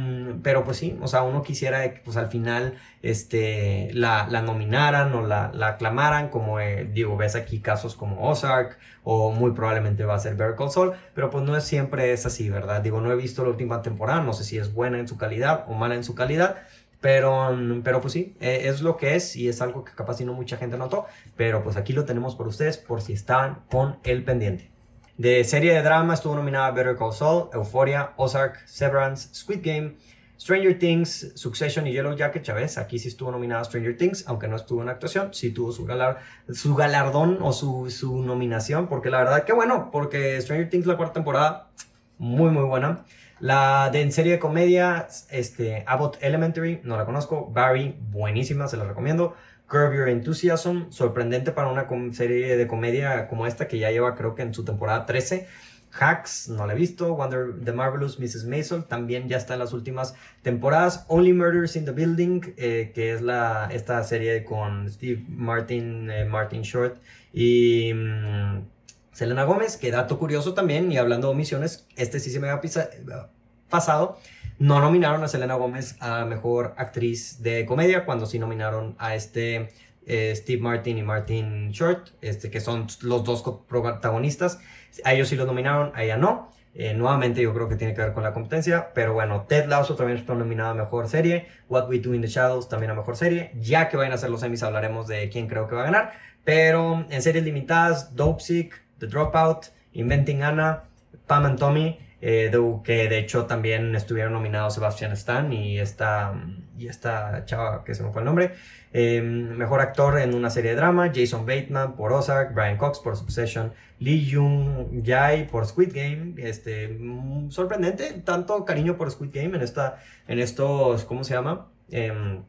pero pues sí, o sea, uno quisiera que pues al final este, la, la nominaran o la, la aclamaran, como eh, digo, ves aquí casos como Ozark o muy probablemente va a ser Better Call Saul, pero pues no es siempre es así, ¿verdad? Digo, no he visto la última temporada, no sé si es buena en su calidad o mala en su calidad, pero, pero pues sí, e, es lo que es y es algo que capaz si no mucha gente notó. Pero pues aquí lo tenemos por ustedes por si están con el pendiente. De serie de drama estuvo nominada Better Call Saul, Euphoria, Ozark, Severance, Squid Game, Stranger Things, Succession y Yellow Jacket, Chávez. Aquí sí estuvo nominada Stranger Things, aunque no estuvo en actuación, sí tuvo su, su galardón o su, su nominación, porque la verdad que bueno, porque Stranger Things la cuarta temporada, muy muy buena. La de en serie de comedia, este, Abbott Elementary, no la conozco. Barry, buenísima, se la recomiendo. Curb Your Enthusiasm, sorprendente para una serie de comedia como esta que ya lleva creo que en su temporada 13. Hacks, no la he visto. Wonder The Marvelous Mrs. Maisel, también ya está en las últimas temporadas. Only Murders in the Building, eh, que es la, esta serie con Steve Martin, eh, Martin Short y mm, Selena Gómez, que dato curioso también, y hablando de omisiones, este sí se me había pasado. No nominaron a Selena Gómez a Mejor Actriz de Comedia, cuando sí nominaron a este eh, Steve Martin y Martin Short, este, que son los dos protagonistas. A ellos sí los nominaron, a ella no. Eh, nuevamente yo creo que tiene que ver con la competencia, pero bueno, Ted Lasso también está nominado a Mejor Serie, What We Do in the Shadows también a Mejor Serie, ya que vayan a ser los Emmys hablaremos de quién creo que va a ganar, pero en series limitadas, Dope Sick, The Dropout, Inventing Anna, Pam and Tommy, eh, que de hecho también estuvieron nominados Sebastian Stan y esta, y esta chava que se me fue el nombre. Em, mejor actor en una serie de drama, Jason Bateman por Ozark, Brian Cox por Succession, Lee Jung Jae por Squid Game. Este, mm, sorprendente, tanto cariño por Squid Game en, esta, en estos, ¿cómo se llama? Em,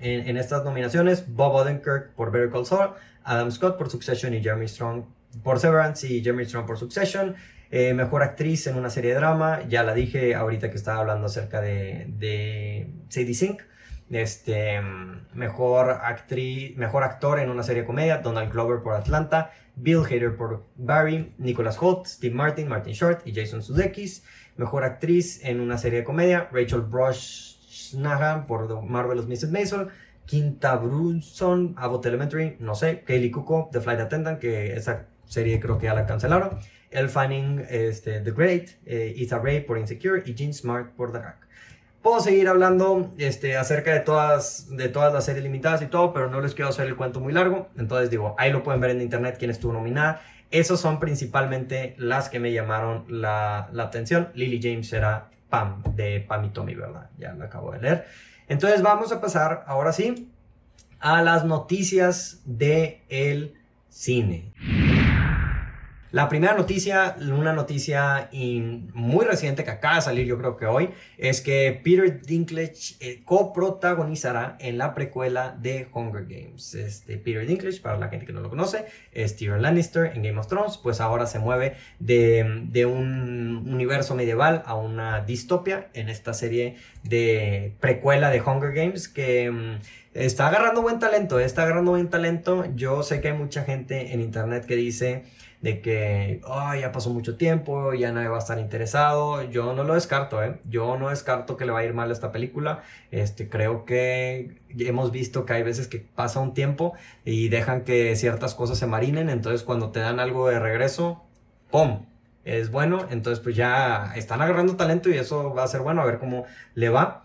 en, en, estas nominaciones, Bob Odenkirk por Better Call Saul, Adam Scott por Succession y Jeremy Strong por Severance y Jeremy Strong por Succession. Eh, mejor actriz en una serie de drama, ya la dije ahorita que estaba hablando acerca de, de Sadie Sink. Este, mejor actriz, mejor actor en una serie de comedia, Donald Glover por Atlanta, Bill Hader por Barry, Nicholas Holt, Steve Martin, Martin Short y Jason Sudeikis. Mejor actriz en una serie de comedia, Rachel Brosnahan por The Marvelous Mrs. Maisel, Quinta Brunson, Abbott Elementary, no sé, Kaylee Cuoco, The Flight Attendant, que esa serie creo que ya la cancelaron. El Fanning, este, The Great, eh, Issa Rae por Insecure y Jean Smart por The Hack. Puedo seguir hablando este, acerca de todas, de todas las series limitadas y todo, pero no les quiero hacer el cuento muy largo. Entonces digo, ahí lo pueden ver en internet quién estuvo nominada. Esos son principalmente las que me llamaron la, la atención. Lily James era Pam, de Pam y Tommy, ¿verdad? Ya lo acabo de leer. Entonces vamos a pasar ahora sí a las noticias de el cine. La primera noticia, una noticia muy reciente que acaba de salir yo creo que hoy, es que Peter Dinklage eh, coprotagonizará en la precuela de Hunger Games. Este, Peter Dinklage, para la gente que no lo conoce, es Tyrion Lannister en Game of Thrones, pues ahora se mueve de, de un universo medieval a una distopia en esta serie de precuela de Hunger Games que mm, está agarrando buen talento, está agarrando buen talento. Yo sé que hay mucha gente en internet que dice de que ya pasó mucho tiempo, ya nadie va a estar interesado. Yo no lo descarto, ¿eh? Yo no descarto que le va a ir mal a esta película. Este, creo que hemos visto que hay veces que pasa un tiempo y dejan que ciertas cosas se marinen, entonces cuando te dan algo de regreso, ¡pum! Es bueno, entonces pues ya están agarrando talento y eso va a ser bueno, a ver cómo le va.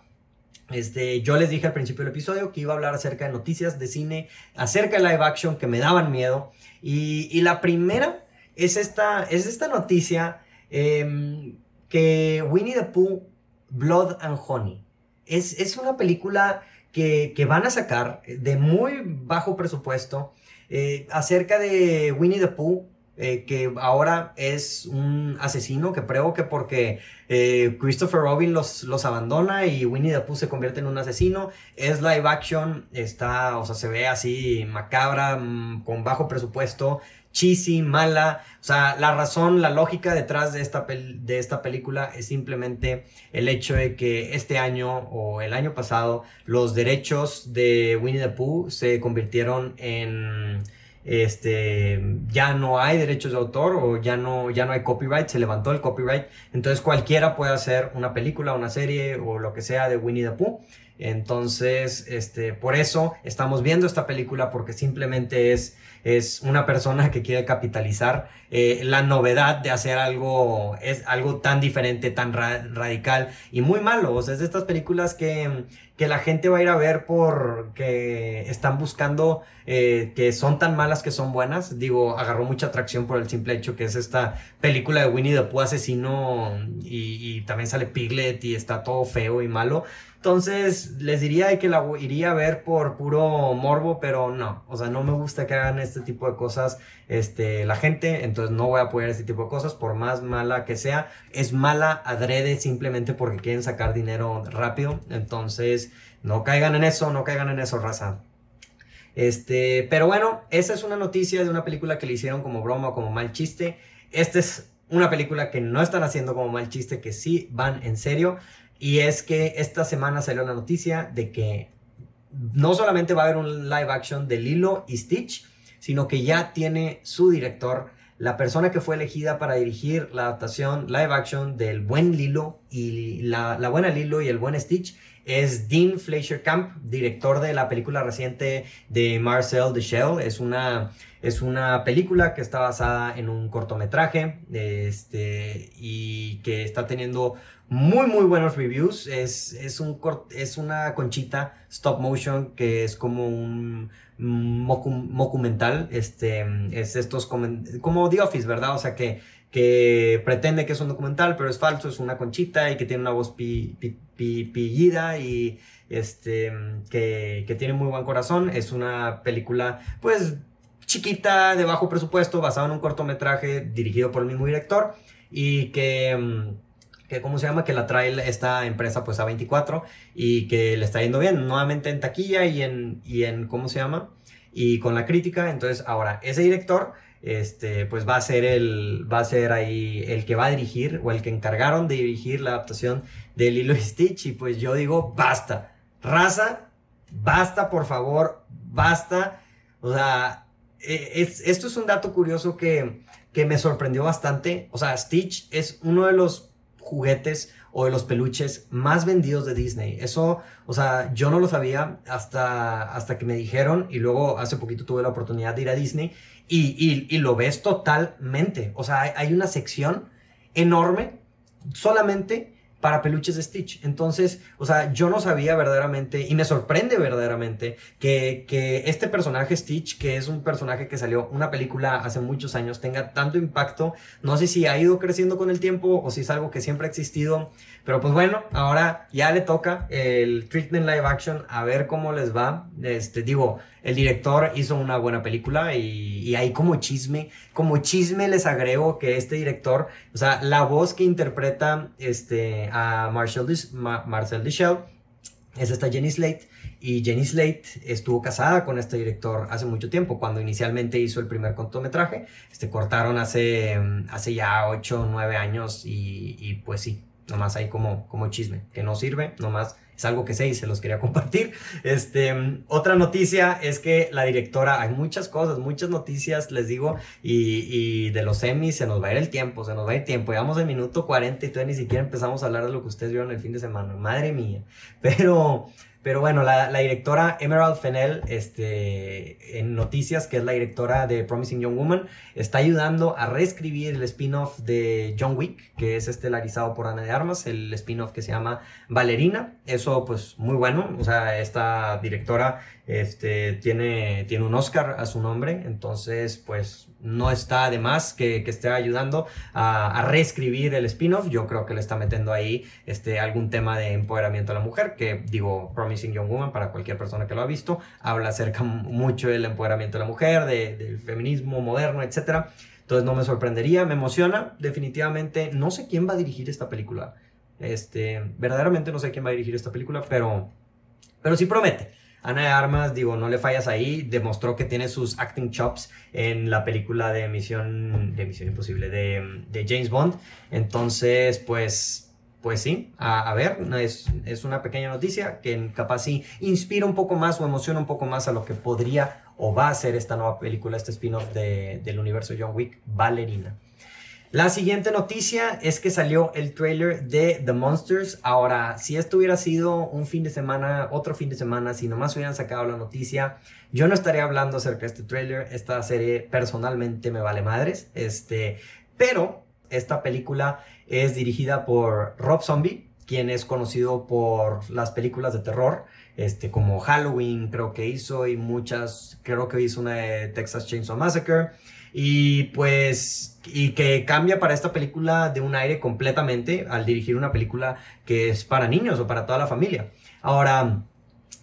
Este, yo les dije al principio del episodio que iba a hablar acerca de noticias de cine, acerca de live action que me daban miedo. Y, y la primera es esta, es esta noticia em, que Winnie the Pooh, Blood and Honey, es, es una película que, van a sacar de muy bajo presupuesto eh, acerca de Winnie the Pooh, eh, que ahora es un asesino, que creo que porque eh, Christopher Robin los, los abandona y Winnie the Pooh se convierte en un asesino, es live action, está, o sea, se ve así macabra, mm, con bajo presupuesto, cheesy, mala. O sea, la razón, la lógica detrás de esta, de esta película es simplemente el hecho de que este año o el año pasado los derechos de Winnie the Pooh se convirtieron en este ya no hay derechos de autor o ya no ya no hay copyright, se levantó el copyright, entonces cualquiera puede hacer una película, una serie o lo que sea de Winnie the Pooh. Entonces, este, por eso estamos viendo esta película porque simplemente es es una persona que quiere capitalizar eh, la novedad de hacer algo, es algo tan diferente, tan radical y muy malo. O sea, es de estas películas que, que la gente va a ir a ver porque están buscando eh, que son tan malas que son buenas. Digo, agarró mucha atracción por el simple hecho que es esta película de Winnie the Pooh asesino y, y también sale Piglet y está todo feo y malo. Entonces, les diría que la iría a ver por puro morbo, pero no. O sea, no me gusta que hagan este tipo de cosas este, la gente. Entonces, no voy a apoyar este tipo de cosas, por más mala que sea. Es mala adrede simplemente porque quieren sacar dinero rápido. Entonces, no caigan en eso, no caigan en eso, raza. Este, pero bueno, esa es una noticia de una película que le hicieron como broma o como mal chiste. Esta es una película que no están haciendo como mal chiste, que sí van en serio. Y es que esta semana salió la noticia de que no solamente va a haber un live action de Lilo y Stitch, sino que ya tiene su director, la persona que fue elegida para dirigir la adaptación live action del buen Lilo y la, la buena Lilo y el buen Stitch es Dean Fleischer Camp, director de la película reciente de Marcel the Shell. Es una, es una película que está basada en un cortometraje este, y que está teniendo muy, muy buenos reviews. Es, es, un, es una conchita stop motion que es como un documental. Este, es estos como The Office, ¿verdad? O sea que, que pretende que es un documental, pero es falso, es una conchita y que tiene una voz pillida y este, que, que tiene muy buen corazón. Es una película, pues, chiquita, de bajo presupuesto, basada en un cortometraje dirigido por el mismo director y que que cómo se llama, que la trae esta empresa pues A24 y que le está yendo bien, nuevamente en taquilla y en, y en ¿cómo se llama? Y con la crítica, entonces ahora ese director este pues va a ser el va a ser ahí el que va a dirigir o el que encargaron de dirigir la adaptación de Lilo y Stitch. Y pues yo digo, basta, raza, basta por favor, basta, o sea, e, es, esto es un dato curioso que, que me sorprendió bastante, o sea, Stitch es uno de los juguetes o de los peluches más vendidos de Disney. Eso, o sea, yo no lo sabía hasta, hasta que me dijeron y luego hace poquito tuve la oportunidad de ir a Disney y, lo ves totalmente. O sea, hay una sección enorme solamente para peluches de Stitch. Entonces, o sea, yo no sabía verdaderamente, y me sorprende verdaderamente, que, este personaje Stitch, que es un personaje que salió una película hace muchos años, tenga tanto impacto. No sé si ha ido creciendo con el tiempo o si es algo que siempre ha existido. Pero pues bueno, ahora ya le toca el treatment live action a ver cómo les va. Este, digo, el director hizo una buena película y, y ahí como chisme, como chisme les agrego que este director, o sea, la voz que interpreta este, a Marcel, Duchamp es esta Jenny Slate. Y Jenny Slate estuvo casada con este director hace mucho tiempo, cuando inicialmente hizo el primer cortometraje. Este, cortaron hace, hace ya 8 o 9 años y, y pues sí, nomás ahí como, como chisme, que no sirve, nomás es algo que sé y se los quería compartir. Este, otra noticia es que la directora, hay muchas cosas, muchas noticias, les digo, y, y de los semis se nos va a ir el tiempo, se nos va a ir tiempo. Llevamos el minuto 40 y todavía ni siquiera empezamos a hablar de lo que ustedes vieron el fin de semana. Madre mía. Pero pero bueno, la, la, directora Emerald Fennell, este, en noticias, que es la directora de Promising Young Woman, está ayudando a reescribir el spin-off de John Wick, que es estelarizado por Ana de Armas, el spin-off que se llama Valerina. Eso, pues, muy bueno. O sea, esta directora este, tiene, tiene un Oscar a su nombre, entonces, pues, no está de más que, esté ayudando a, reescribir el spin-off. Yo creo que le está metiendo ahí este, algún tema de empoderamiento a la mujer, que digo, Promising Young Woman, para cualquier persona que lo ha visto, habla acerca mucho del empoderamiento de la mujer, de, del feminismo moderno, etc. Entonces no me sorprendería, me emociona, definitivamente. No sé quién va a dirigir esta película. Este, verdaderamente no sé quién va a dirigir esta película, pero, pero sí promete. Ana de Armas, digo, no le fallas ahí, demostró que tiene sus acting chops en la película de Misión, de Misión Imposible, de, de James Bond. Entonces, pues, pues sí, a, ver, es, es, una pequeña noticia que capaz sí inspira un poco más o emociona un poco más a lo que podría o va a ser esta nueva película, este spin-off de, del universo John Wick, Ballerina. La siguiente noticia es que salió el trailer de The Monsters. Ahora, si esto hubiera sido un fin de semana, otro fin de semana, si nomás hubieran sacado la noticia, yo no estaría hablando acerca de este trailer. Esta serie personalmente me vale madres. Este, pero esta película es dirigida por Rob Zombie, quien es conocido por las películas de terror, este, como Halloween creo que hizo y muchas, creo que hizo una de Texas Chainsaw Massacre. Y pues, y que cambia para esta película de un aire completamente al dirigir una película que es para niños o para toda la familia. Ahora,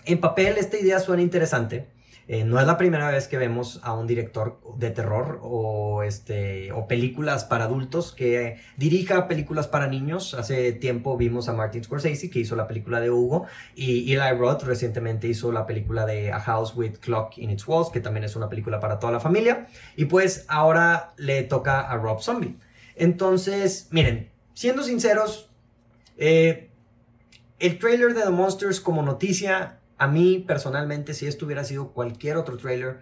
en papel esta idea suena interesante. Eh, no es la primera vez que vemos a un director de terror o, este, o películas para adultos que dirija películas para niños. Hace tiempo vimos a Martin Scorsese que hizo la película de Hugo y Eli Roth recientemente hizo la película de A House with Clock in Its Walls, que también es una película para toda la familia. Y pues ahora le toca a Rob Zombie. Entonces, miren, siendo sinceros, eh, el trailer de The Monsters como noticia a mí personalmente, si esto hubiera sido cualquier otro trailer,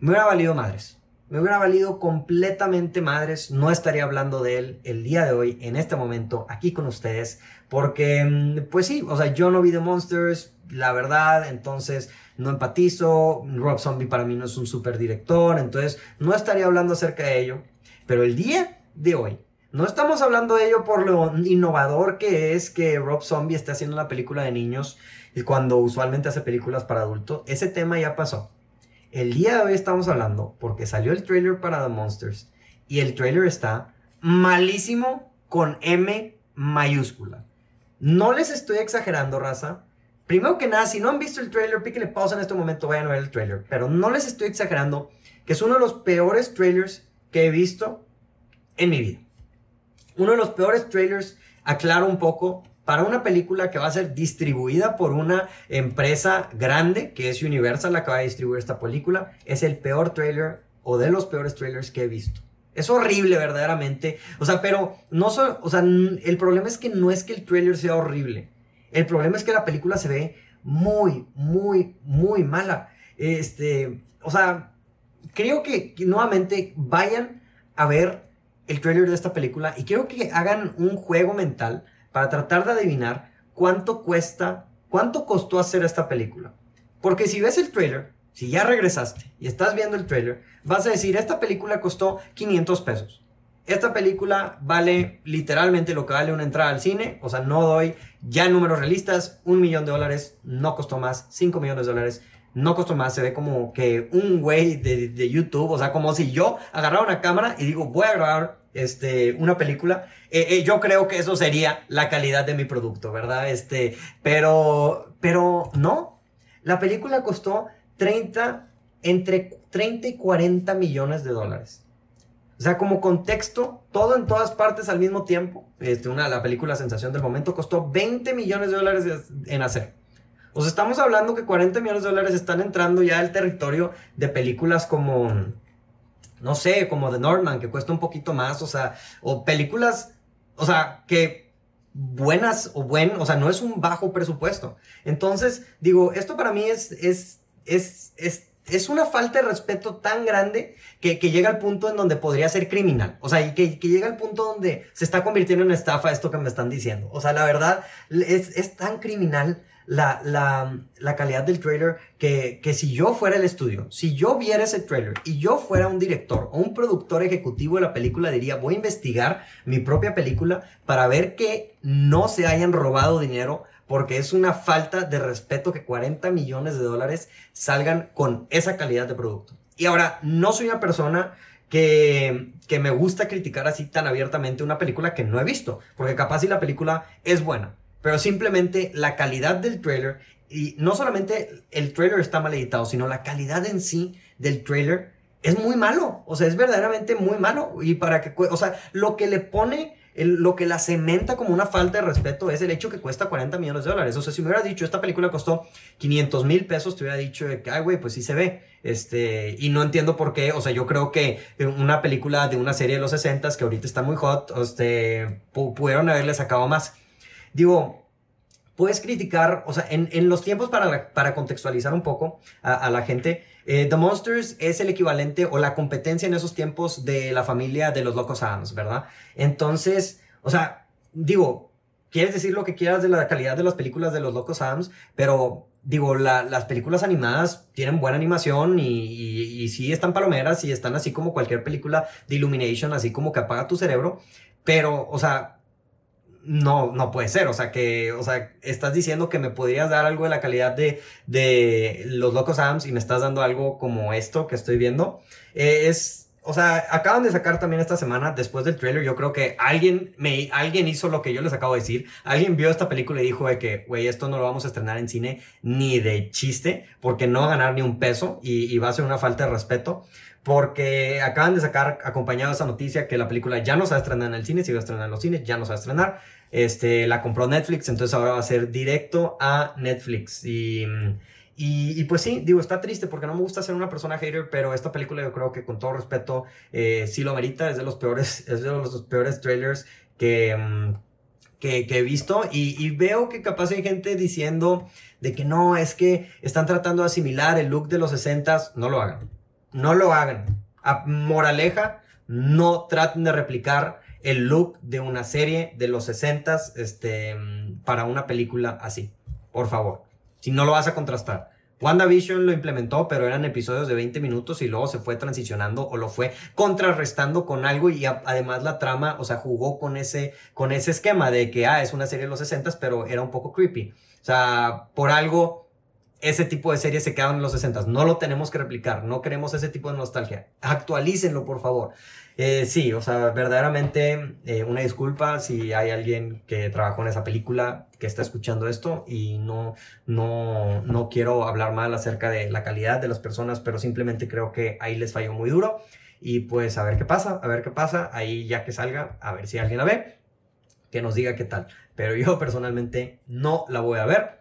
me hubiera valido madres. Me hubiera valido completamente madres. No estaría hablando de él el día de hoy, en este momento, aquí con ustedes. Porque, mm, pues sí, o sea, yo no vi The Monsters, la verdad, entonces no empatizo. Rob Zombie para mí no es un super director, entonces no estaría hablando acerca de ello. Pero el día de hoy, no estamos hablando de ello por lo innovador que es que Rob Zombie esté haciendo una película de niños y cuando usualmente hace películas para adultos. Ese tema ya pasó. El día de hoy estamos hablando porque salió el trailer para The Monsters y el trailer está malísimo con M mayúscula. No les estoy exagerando, raza. Primero que nada, si no han visto el trailer, píquenle pausa en este momento, vayan a ver el trailer. Pero no les estoy exagerando, que es uno de los peores trailers que he visto en mi vida. Uno de los peores trailers, aclaro un poco, para una película que va a ser distribuida por una empresa grande, que es Universal, la que va a distribuir esta película, es el peor trailer o de los peores trailers que he visto. Es horrible, verdaderamente. O sea, pero no so, o sea, el problema es que no es que el trailer sea horrible. El problema es que la película se ve muy, muy, muy mala. Este, o sea, creo que, nuevamente vayan a ver el trailer de esta película y quiero que hagan un juego mental para tratar de adivinar cuánto cuesta, cuánto costó hacer esta película. Porque si ves el trailer, si ya regresaste y estás viendo el trailer, vas a decir, esta película costó 500 pesos. Esta película vale literalmente lo que vale una entrada al cine, o sea, no doy ya números realistas, un millón de dólares, no costó más, 5 millones de dólares, no costó más, se ve como que un güey de, de YouTube, o sea, como si yo agarrara una cámara y digo, voy a grabar este, una película, eh, eh, yo creo que eso sería la calidad de mi producto, ¿verdad? Este, pero, pero no. La película costó 30, entre 30 y 40 millones de dólares. O sea, como contexto, todo en todas partes al mismo tiempo. Este, una, la película Sensación del Momento costó 20 millones de dólares en hacer. O sea, estamos hablando que 40 millones de dólares están entrando ya al territorio de películas como no sé, como The Northman, que cuesta un poquito más, o sea, o películas, o sea, que buenas o buen, o sea, no es un bajo presupuesto. Entonces, digo, esto para mí es, es, es, es, es una falta de respeto tan grande que, que, llega al punto en donde podría ser criminal. O sea, y que, que, llega al punto donde se está convirtiendo en estafa esto que me están diciendo. O sea, la verdad, es, es tan criminal la, la, la calidad del trailer que, que, si yo fuera el estudio, si yo viera ese trailer y yo fuera un director o un productor ejecutivo de la película, diría, voy a investigar mi propia película para ver que no se hayan robado dinero porque es una falta de respeto que 40 millones de dólares salgan con esa calidad de producto. Y ahora, no soy una persona que, que me gusta criticar así tan abiertamente una película que no he visto, porque capaz si la película es buena, pero simplemente la calidad del trailer, y no solamente el trailer está mal editado, sino la calidad en sí del trailer es muy malo. O sea, es verdaderamente muy malo. Y para que, o sea, lo que le pone, lo que la cementa como una falta de respeto es el hecho que cuesta 40 millones de dólares. O sea, si me hubieras dicho, esta película costó 500 mil pesos, te hubiera dicho ay, güey, pues sí se ve. Este, y no entiendo por qué. O sea, yo creo que una película de una serie de los 60 que ahorita está muy hot, este, pudieron haberle sacado más. Digo, puedes criticar, o sea, en, en los tiempos para, para contextualizar un poco a, la gente, eh, The Monsters es el equivalente o la competencia en esos tiempos de la familia de los Locos Adams, ¿verdad? Entonces, o sea, digo, quieres decir lo que quieras de la calidad de las películas de los Locos Adams, pero digo, la, las películas animadas tienen buena animación y, y, y sí están palomeras y están así como cualquier película de Illumination, así como que apaga tu cerebro, pero, o sea, no, no puede ser. O sea, que, o sea, estás diciendo que me podrías dar algo de la calidad de, de los Locos Adams y me estás dando algo como esto que estoy viendo. Eh, es, o sea, acaban de sacar también esta semana, después del trailer, yo creo que alguien, me, alguien hizo lo que yo les acabo de decir. Alguien vio esta película y dijo de que, güey, esto no lo vamos a estrenar en cine ni de chiste, porque no va a ganar ni un peso y, y va a ser una falta de respeto. Porque acaban de sacar, acompañado esa noticia, que la película ya no se va a estrenar en el cine, se iba a estrenar en los cines, ya no se va a estrenar. Este, la compró Netflix, entonces ahora va a ser directo a Netflix. Y y, pues sí, digo, está triste porque no me gusta ser una persona hater, pero esta película yo creo que con todo respeto eh, sí lo merita, es de los peores, es de los peores trailers que, mm, que, he visto y, veo que capaz hay gente diciendo de que no, es que están tratando de asimilar el look de los 60 no lo hagan, no lo hagan. A moraleja, no traten de replicar el look de una serie de los 60 este, para una película así, por favor si no lo vas a contrastar. WandaVision lo implementó, pero eran episodios de 20 minutos y luego se fue transicionando o lo fue contrarrestando con algo y además la trama, o sea, jugó con ese, con ese esquema de que, ah, es una serie de los 60, pero era un poco creepy. O sea, por algo ese tipo de series se quedaron en los 60. No lo tenemos que replicar, no queremos ese tipo de nostalgia. Actualícenlo, por favor. Eh, sí, o sea, verdaderamente eh, una disculpa si hay alguien que trabajó en esa película que está escuchando esto y no, no, no quiero hablar mal acerca de la calidad de las personas, pero simplemente creo que ahí les falló muy duro y pues a ver qué pasa, a ver qué pasa, ahí ya que salga, a ver si alguien la ve, que nos diga qué tal, pero yo personalmente no la voy a ver.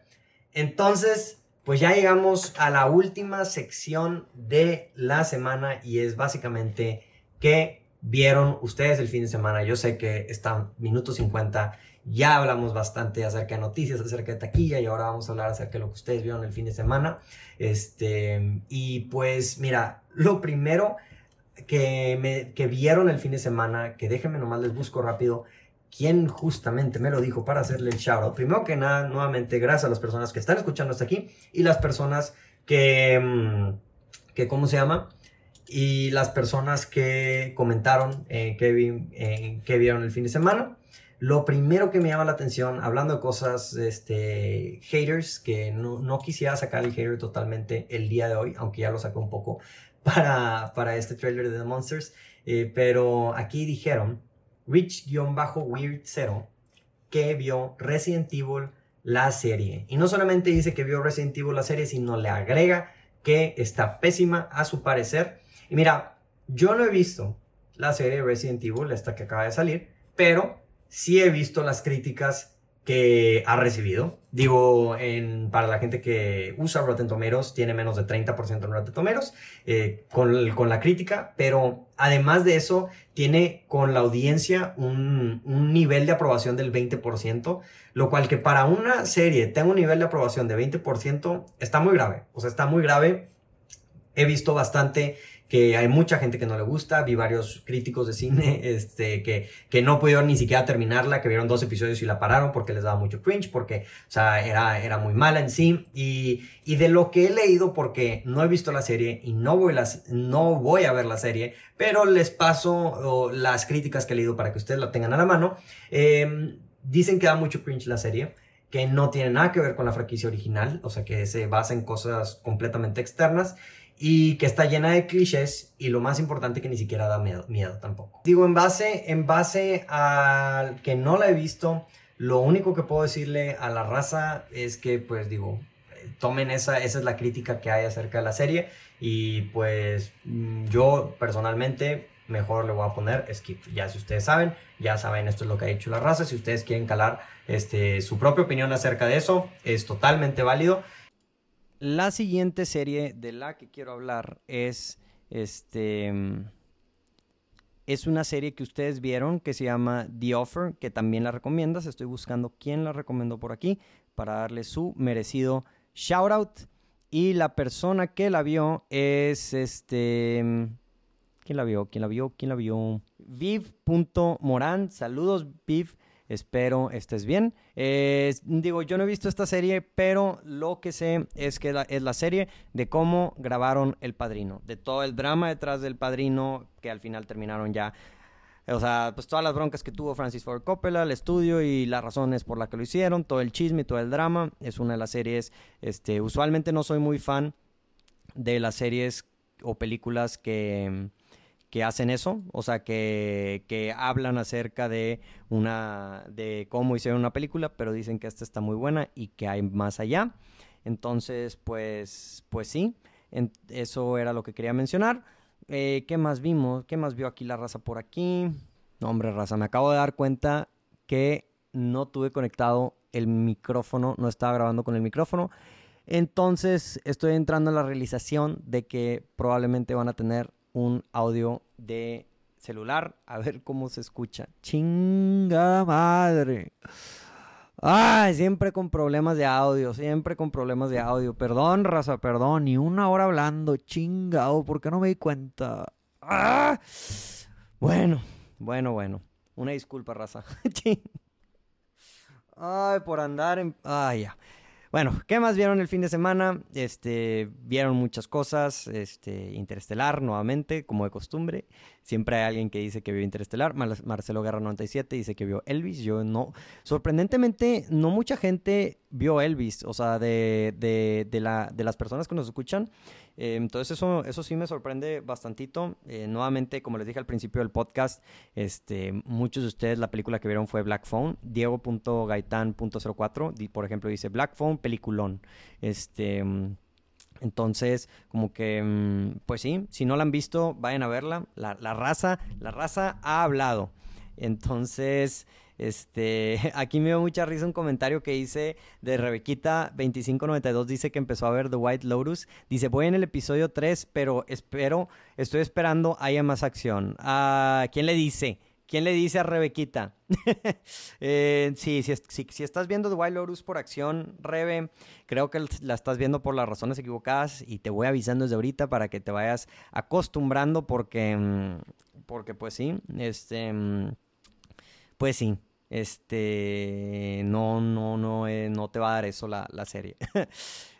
Entonces, pues ya llegamos a la última sección de la semana y es básicamente que vieron ustedes el fin de semana. Yo sé que están minuto 50. Ya hablamos bastante acerca de noticias, acerca de taquilla y ahora vamos a hablar acerca de lo que ustedes vieron el fin de semana. Este, y pues mira, lo primero que, me, que vieron el fin de semana, que déjenme nomás les busco rápido, quién justamente me lo dijo para hacerle el shout Primero que nada, nuevamente, gracias a las personas que están escuchando hasta aquí y las personas que, mm, que ¿cómo se llama? Y las personas que comentaron eh, que, eh, que, vieron el fin de semana. Lo primero que me llama la atención, hablando de cosas, este, haters, que no, no quisiera sacar el hater totalmente el día de hoy, aunque ya lo saqué un poco para, para este trailer de The Monsters, eh, pero aquí dijeron, Rich-Weird0, que vio Resident Evil la serie. Y no solamente dice que vio Resident Evil la serie, sino le agrega que está pésima a su parecer y mira, yo no he visto la serie Resident Evil, esta que acaba de salir, pero sí he visto las críticas que ha recibido. Digo, en, para la gente que usa Rotten Tomatoes, tiene menos de 30% en Rotten Tomatoes eh, con, con, la crítica, pero además de eso, tiene con la audiencia un, un, nivel de aprobación del 20%, lo cual que para una serie tenga un nivel de aprobación de 20% está muy grave. O sea, está muy grave. He visto bastante que hay mucha gente que no le gusta, vi varios críticos de cine este, que, que no pudieron ni siquiera terminarla, que vieron dos episodios y la pararon porque les daba mucho cringe, porque, o sea, era, era muy mala en sí, y, y de lo que he leído, porque no he visto la serie y no voy, las, no voy a ver la serie, pero les paso las críticas que he leído para que ustedes la tengan a la mano, em, dicen que da mucho cringe la serie, que no tiene nada que ver con la franquicia original, o sea, que se basa en cosas completamente externas, y que está llena de clichés y lo más importante que ni siquiera da miedo, miedo tampoco. Digo, en base, en base al que no la he visto, lo único que puedo decirle a la raza es que, pues digo, tomen esa, esa es la crítica que hay acerca de la serie y pues mm, yo personalmente mejor le voy a poner skip. Ya si ustedes saben, ya saben esto es lo que ha dicho la raza. Si ustedes quieren calar este, su propia opinión acerca de eso, es totalmente válido. La siguiente serie de la que quiero hablar es este es una serie que ustedes vieron que se llama The Offer, que también la recomiendas. Estoy buscando quién la recomendó por aquí para darle su merecido shout out. Y la persona que la vio es este. ¿Quién la vio? ¿Quién la vio? ¿Quién la vio? Viv.moran. Saludos, Viv. Espero estés bien. digo, yo no he visto esta serie, pero lo que sé es que es la serie de cómo grabaron El Padrino, de todo el drama detrás del Padrino, que al final terminaron ya. O sea, pues todas las broncas que tuvo Francis Ford Coppola, el estudio y las razones por las que lo hicieron, todo el chisme y todo el drama. Es una de las series, este, usualmente no soy muy fan de las series o películas que que hacen eso, o sea, que, que, hablan acerca de una de cómo hicieron una película, pero dicen que esta está muy buena y que hay más allá. Entonces, pues, pues sí, eso era lo que quería mencionar. Eh, ¿Qué más vimos? ¿Qué más vio aquí la raza por aquí? No, hombre, raza, me acabo de dar cuenta que no tuve conectado el micrófono, no estaba grabando con el micrófono. Entonces estoy entrando a la realización de que probablemente van a tener un audio de celular. A ver cómo se escucha. Chinga madre. Ay, siempre con problemas de audio, siempre con problemas de audio. Perdón, raza, perdón. Ni una hora hablando, chingado, ¿por qué no me di cuenta? ¡Ah! Bueno, bueno, bueno. Una disculpa, raza. Ay, por andar en... Ay, ya. Bueno, ¿qué más vieron el fin de semana? Este, vieron muchas cosas, este, Interestelar nuevamente, como de costumbre. Siempre hay alguien que dice que vio Interestelar. Marcelo Guerra 97 dice que vio Elvis. Yo no. Sorprendentemente, no mucha gente vio Elvis. O sea, de, de, de, la, de las personas que nos escuchan. Eh, entonces eso, eso sí me sorprende bastantito. Eh, nuevamente, como les dije al principio del podcast, este, muchos de ustedes la película que vieron fue Black Phone. Diego.gaitán.04, por ejemplo, dice Black Phone, peliculón. Este... Entonces, como que, mm, pues sí, si no la han visto, vayan a verla. La, la raza, la raza ha hablado. Entonces, este, aquí me dio mucha risa un comentario que hice de Rebequita2592, dice que empezó a ver The White Lotus. Dice, voy en el episodio 3, pero espero, estoy esperando haya más acción. ¿A quién le dice? ¿Quién le dice a Rebequita? eh, sí, si, estás viendo The White Lotus por acción, Rebe, creo que la estás viendo por las razones equivocadas y te voy avisando desde ahorita para que te vayas acostumbrando porque, mm, porque pues sí, este, mm, pues sí, este, no, no, no, eh, no te va a dar eso la, serie.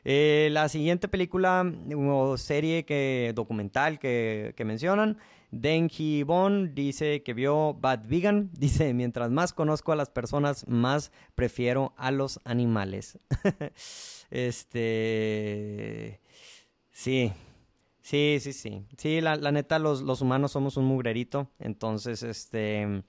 Eh, la siguiente película o serie que, documental que, mencionan, Denji Bon dice que vio Bad Vegan. Dice, mientras más conozco a las personas, más prefiero a los animales. este, sí. Sí, sí, sí. Sí, la, la neta, los, los humanos somos un mugrerito. Entonces, este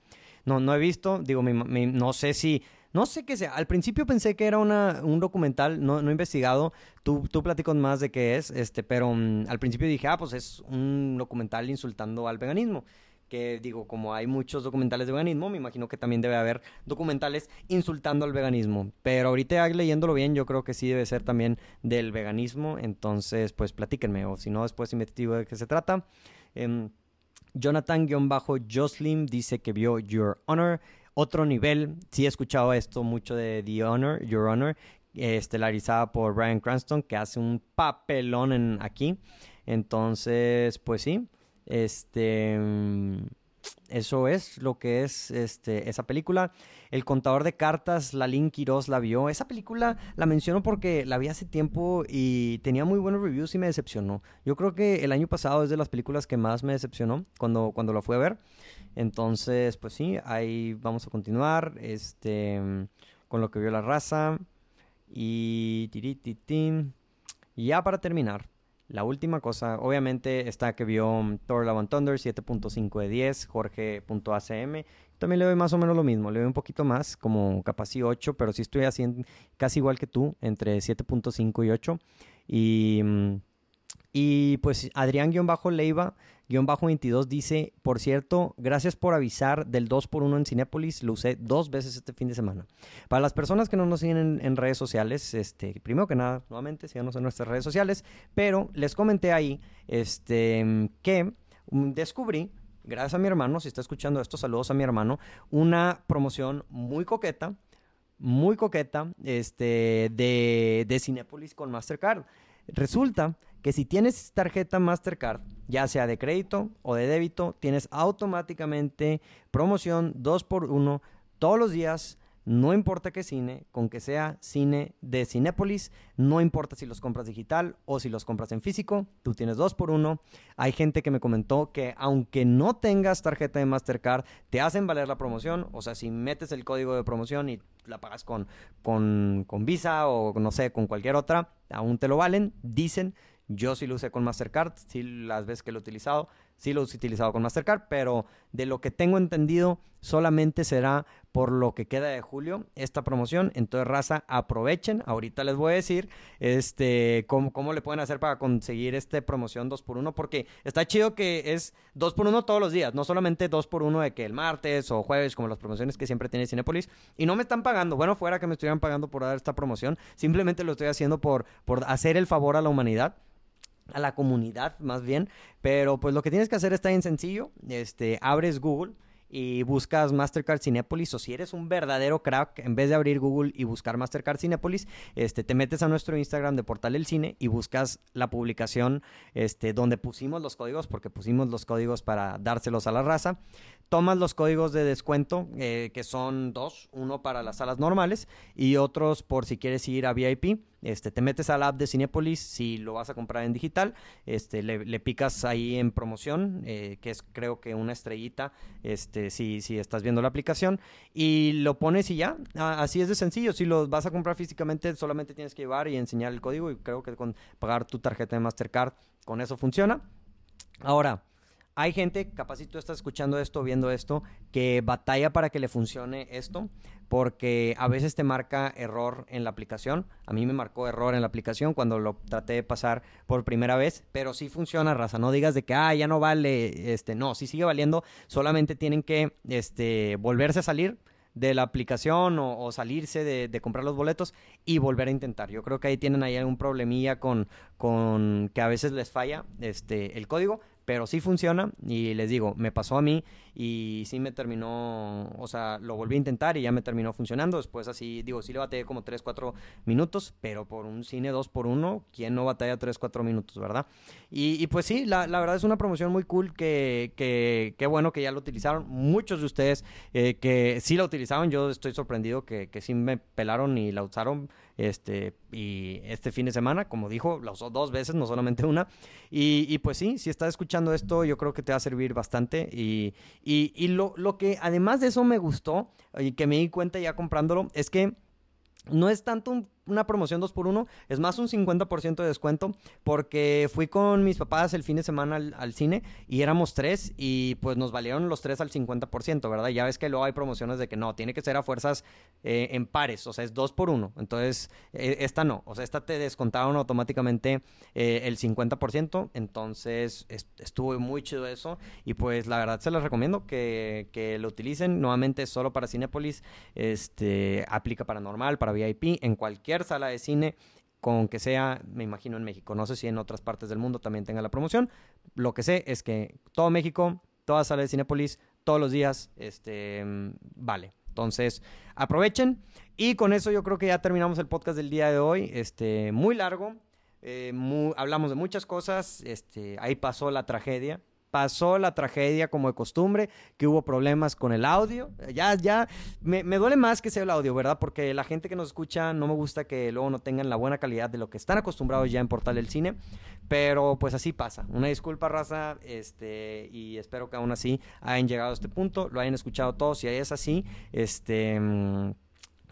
no, no he visto, digo, no sé si, no sé qué sea. Al principio pensé que era una, un documental, no, investigado. Tú, tú platicas más de qué es, este, pero mm, al principio dije, ah, pues es un documental insultando al veganismo. Que digo, como hay muchos documentales de veganismo, me imagino que también debe haber documentales insultando al veganismo. Pero ahorita leyéndolo bien, yo creo que sí debe ser también del veganismo. Entonces, pues platíquenme, o si no, después investigo de qué se trata. Eh, Jonathan-Jocelyn dice que vio Your Honor. Otro nivel, sí he escuchado esto mucho de The Honor, Your Honor, estelarizada por Brian Cranston, que hace un papelón en aquí. Entonces, pues sí, este eso es lo que es este, esa película. El contador de cartas, Lalín Quiroz la vio. Esa película la menciono porque la vi hace tiempo y tenía muy buenos reviews y me decepcionó. Yo creo que el año pasado es de las películas que más me decepcionó cuando, cuando la fui a ver. Entonces, pues sí, ahí vamos a continuar este, con lo que vio la raza. Y... Y ya para terminar, la última cosa, obviamente, está que vio um, Thor Love and Thunder 7.5 de 10, Jorge.acm. También le doy más o menos lo mismo, le doy un poquito más, como capaz 8, pero sí estoy haciendo casi igual que tú, entre 7.5 y 8. Y, mm, y pues Adrián-Leiva 22 dice, por cierto, gracias por avisar del 2x1 en Cinépolis, lo usé dos veces este fin de semana. Para las personas que no nos siguen en, redes sociales, este, primero que nada, nuevamente, síganos en nuestras redes sociales, pero les comenté ahí este, que mm, descubrí gracias a mi hermano, si está escuchando esto, saludos a mi hermano, una promoción muy coqueta, muy coqueta, este, de, de Cinépolis con Mastercard. Resulta que si tienes tarjeta Mastercard, ya sea de crédito o de débito, tienes automáticamente promoción 2x1 todos los días. No importa qué cine, con que sea cine de Cinépolis, no importa si los compras digital o si los compras en físico, tú tienes 2 por 1 Hay gente que me comentó que aunque no tengas tarjeta de Mastercard, te hacen valer la promoción. O sea, si metes el código de promoción y la pagas con, con, con Visa o no sé, con cualquier otra, aún te lo valen, dicen. Yo sí lo usé con Mastercard, sí las veces que lo he utilizado, sí lo he utilizado con Mastercard, pero de lo que tengo entendido, solamente será por lo que queda de julio esta promoción. Entonces, raza, aprovechen. Ahorita les voy a decir este, cómo, cómo le pueden hacer para conseguir esta promoción 2x1, porque está chido que es 2x1 todos los días, no solamente 2x1 de que el martes o jueves, como las promociones que siempre tiene Cinepolis. Y no me están pagando. Bueno, fuera que me estuvieran pagando por dar esta promoción, simplemente lo estoy haciendo por, por hacer el favor a la humanidad a la comunidad más bien, pero pues lo que tienes que hacer está bien sencillo, este, abres Google y buscas Mastercard Cinepolis o si eres un verdadero crack, en vez de abrir Google y buscar Mastercard Cinepolis, este, te metes a nuestro Instagram de Portal El Cine y buscas la publicación este, donde pusimos los códigos, porque pusimos los códigos para dárselos a la raza tomas los códigos de descuento, eh, que son dos, uno para las salas normales y otros por si quieres ir a VIP. Este, te metes a la app de Cinepolis si lo vas a comprar en digital, este, le, picas ahí en promoción, eh, que es creo que una estrellita, este, si, si estás viendo la aplicación, y lo pones y ya, así es de sencillo, si lo vas a comprar físicamente solamente tienes que llevar y enseñar el código y creo que con pagar tu tarjeta de Mastercard con eso funciona. Ahora, hay gente, capaz si tú estás escuchando esto, viendo esto, que batalla para que le funcione esto, porque a veces te marca error en la aplicación. A mí me marcó error en la aplicación cuando lo traté de pasar por primera vez, pero sí funciona, raza. No digas de que, ah, ya no vale, este, no, sí sigue valiendo, solamente tienen que, este, volverse a salir de la aplicación o, salirse de, de, comprar los boletos y volver a intentar. Yo creo que ahí tienen ahí algún problemilla con, con que a veces les falla este, el código, pero sí funciona y les digo, me pasó a mí y sí me terminó, o sea, lo volví a intentar y ya me terminó funcionando. Después así, digo, sí le batallé como 3, 4 minutos, pero por un cine 2 por 1 ¿quién no batalla 3, 4 minutos, verdad? Y, pues sí, la, verdad es una promoción muy cool que, que, bueno que ya lo utilizaron. Muchos de ustedes eh, que sí la utilizaron, yo estoy sorprendido que, que sí me pelaron y la usaron este, y este fin de semana, como dijo, la usó dos veces, no solamente una. Y, pues sí, si estás escuchando esto, yo creo que te va a servir bastante. Y, y, lo, lo que además de eso me gustó y que me di cuenta ya comprándolo es que no es tanto un una promoción 2x1, es más un 50% de descuento, porque fui con mis papás el fin de semana al, cine y éramos tres y pues nos valieron los tres al 50%, ¿verdad? Ya ves que luego hay promociones de que no, tiene que ser a fuerzas eh, en pares, o sea, es 2 por 1 entonces eh, esta no, o sea, esta te descontaron automáticamente eh, el 50%, entonces estuvo muy chido eso y pues la verdad se les recomiendo que, que lo utilicen, nuevamente solo para Cinepolis, este, aplica para normal, para VIP, en cualquier sala de cine con que sea, me imagino en México. No sé si en otras partes del mundo también tenga la promoción. Lo que sé es que todo México, toda sala de Cinepolis, todos los días, este, vale. Entonces, aprovechen. Y con eso yo creo que ya terminamos el podcast del día de hoy. Este, muy largo. Eh, hablamos de muchas cosas. Este, ahí pasó la tragedia pasó la tragedia como de costumbre, que hubo problemas con el audio. Ya, ya, me, duele más que sea el audio, ¿verdad? Porque la gente que nos escucha no me gusta que luego no tengan la buena calidad de lo que están acostumbrados ya en Portal del Cine. Pero pues así pasa. Una disculpa, raza, este, y espero que aún así hayan llegado a este punto, lo hayan escuchado todos. Si es así, este. Mm,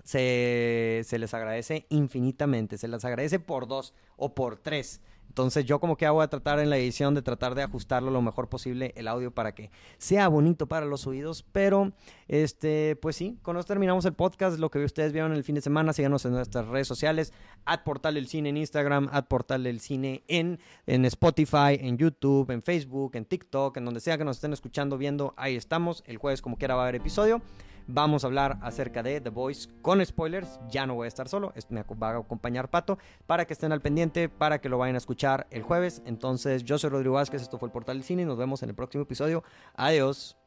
se, se les agradece infinitamente, se les agradece por dos o por tres. Entonces yo como que voy a tratar en la edición de tratar de ajustarlo lo mejor posible el audio para que sea bonito para los oídos. Pero este, pues sí, con esto terminamos el podcast. Lo que ustedes vieron el fin de semana, síganos en nuestras redes sociales, at Portal del Cine en Instagram, at Portal del Cine en, en Spotify, en YouTube, en Facebook, en TikTok, en donde sea que nos estén escuchando, viendo, ahí estamos. El jueves como quiera va a haber episodio. Vamos a hablar acerca de The Voice con spoilers. Ya no voy a estar solo, me va a acompañar Pato para que estén al pendiente, para que lo vayan a escuchar el jueves. Entonces, yo soy Rodrigo Vázquez, esto fue el Portal del Cine y nos vemos en el próximo episodio. Adiós.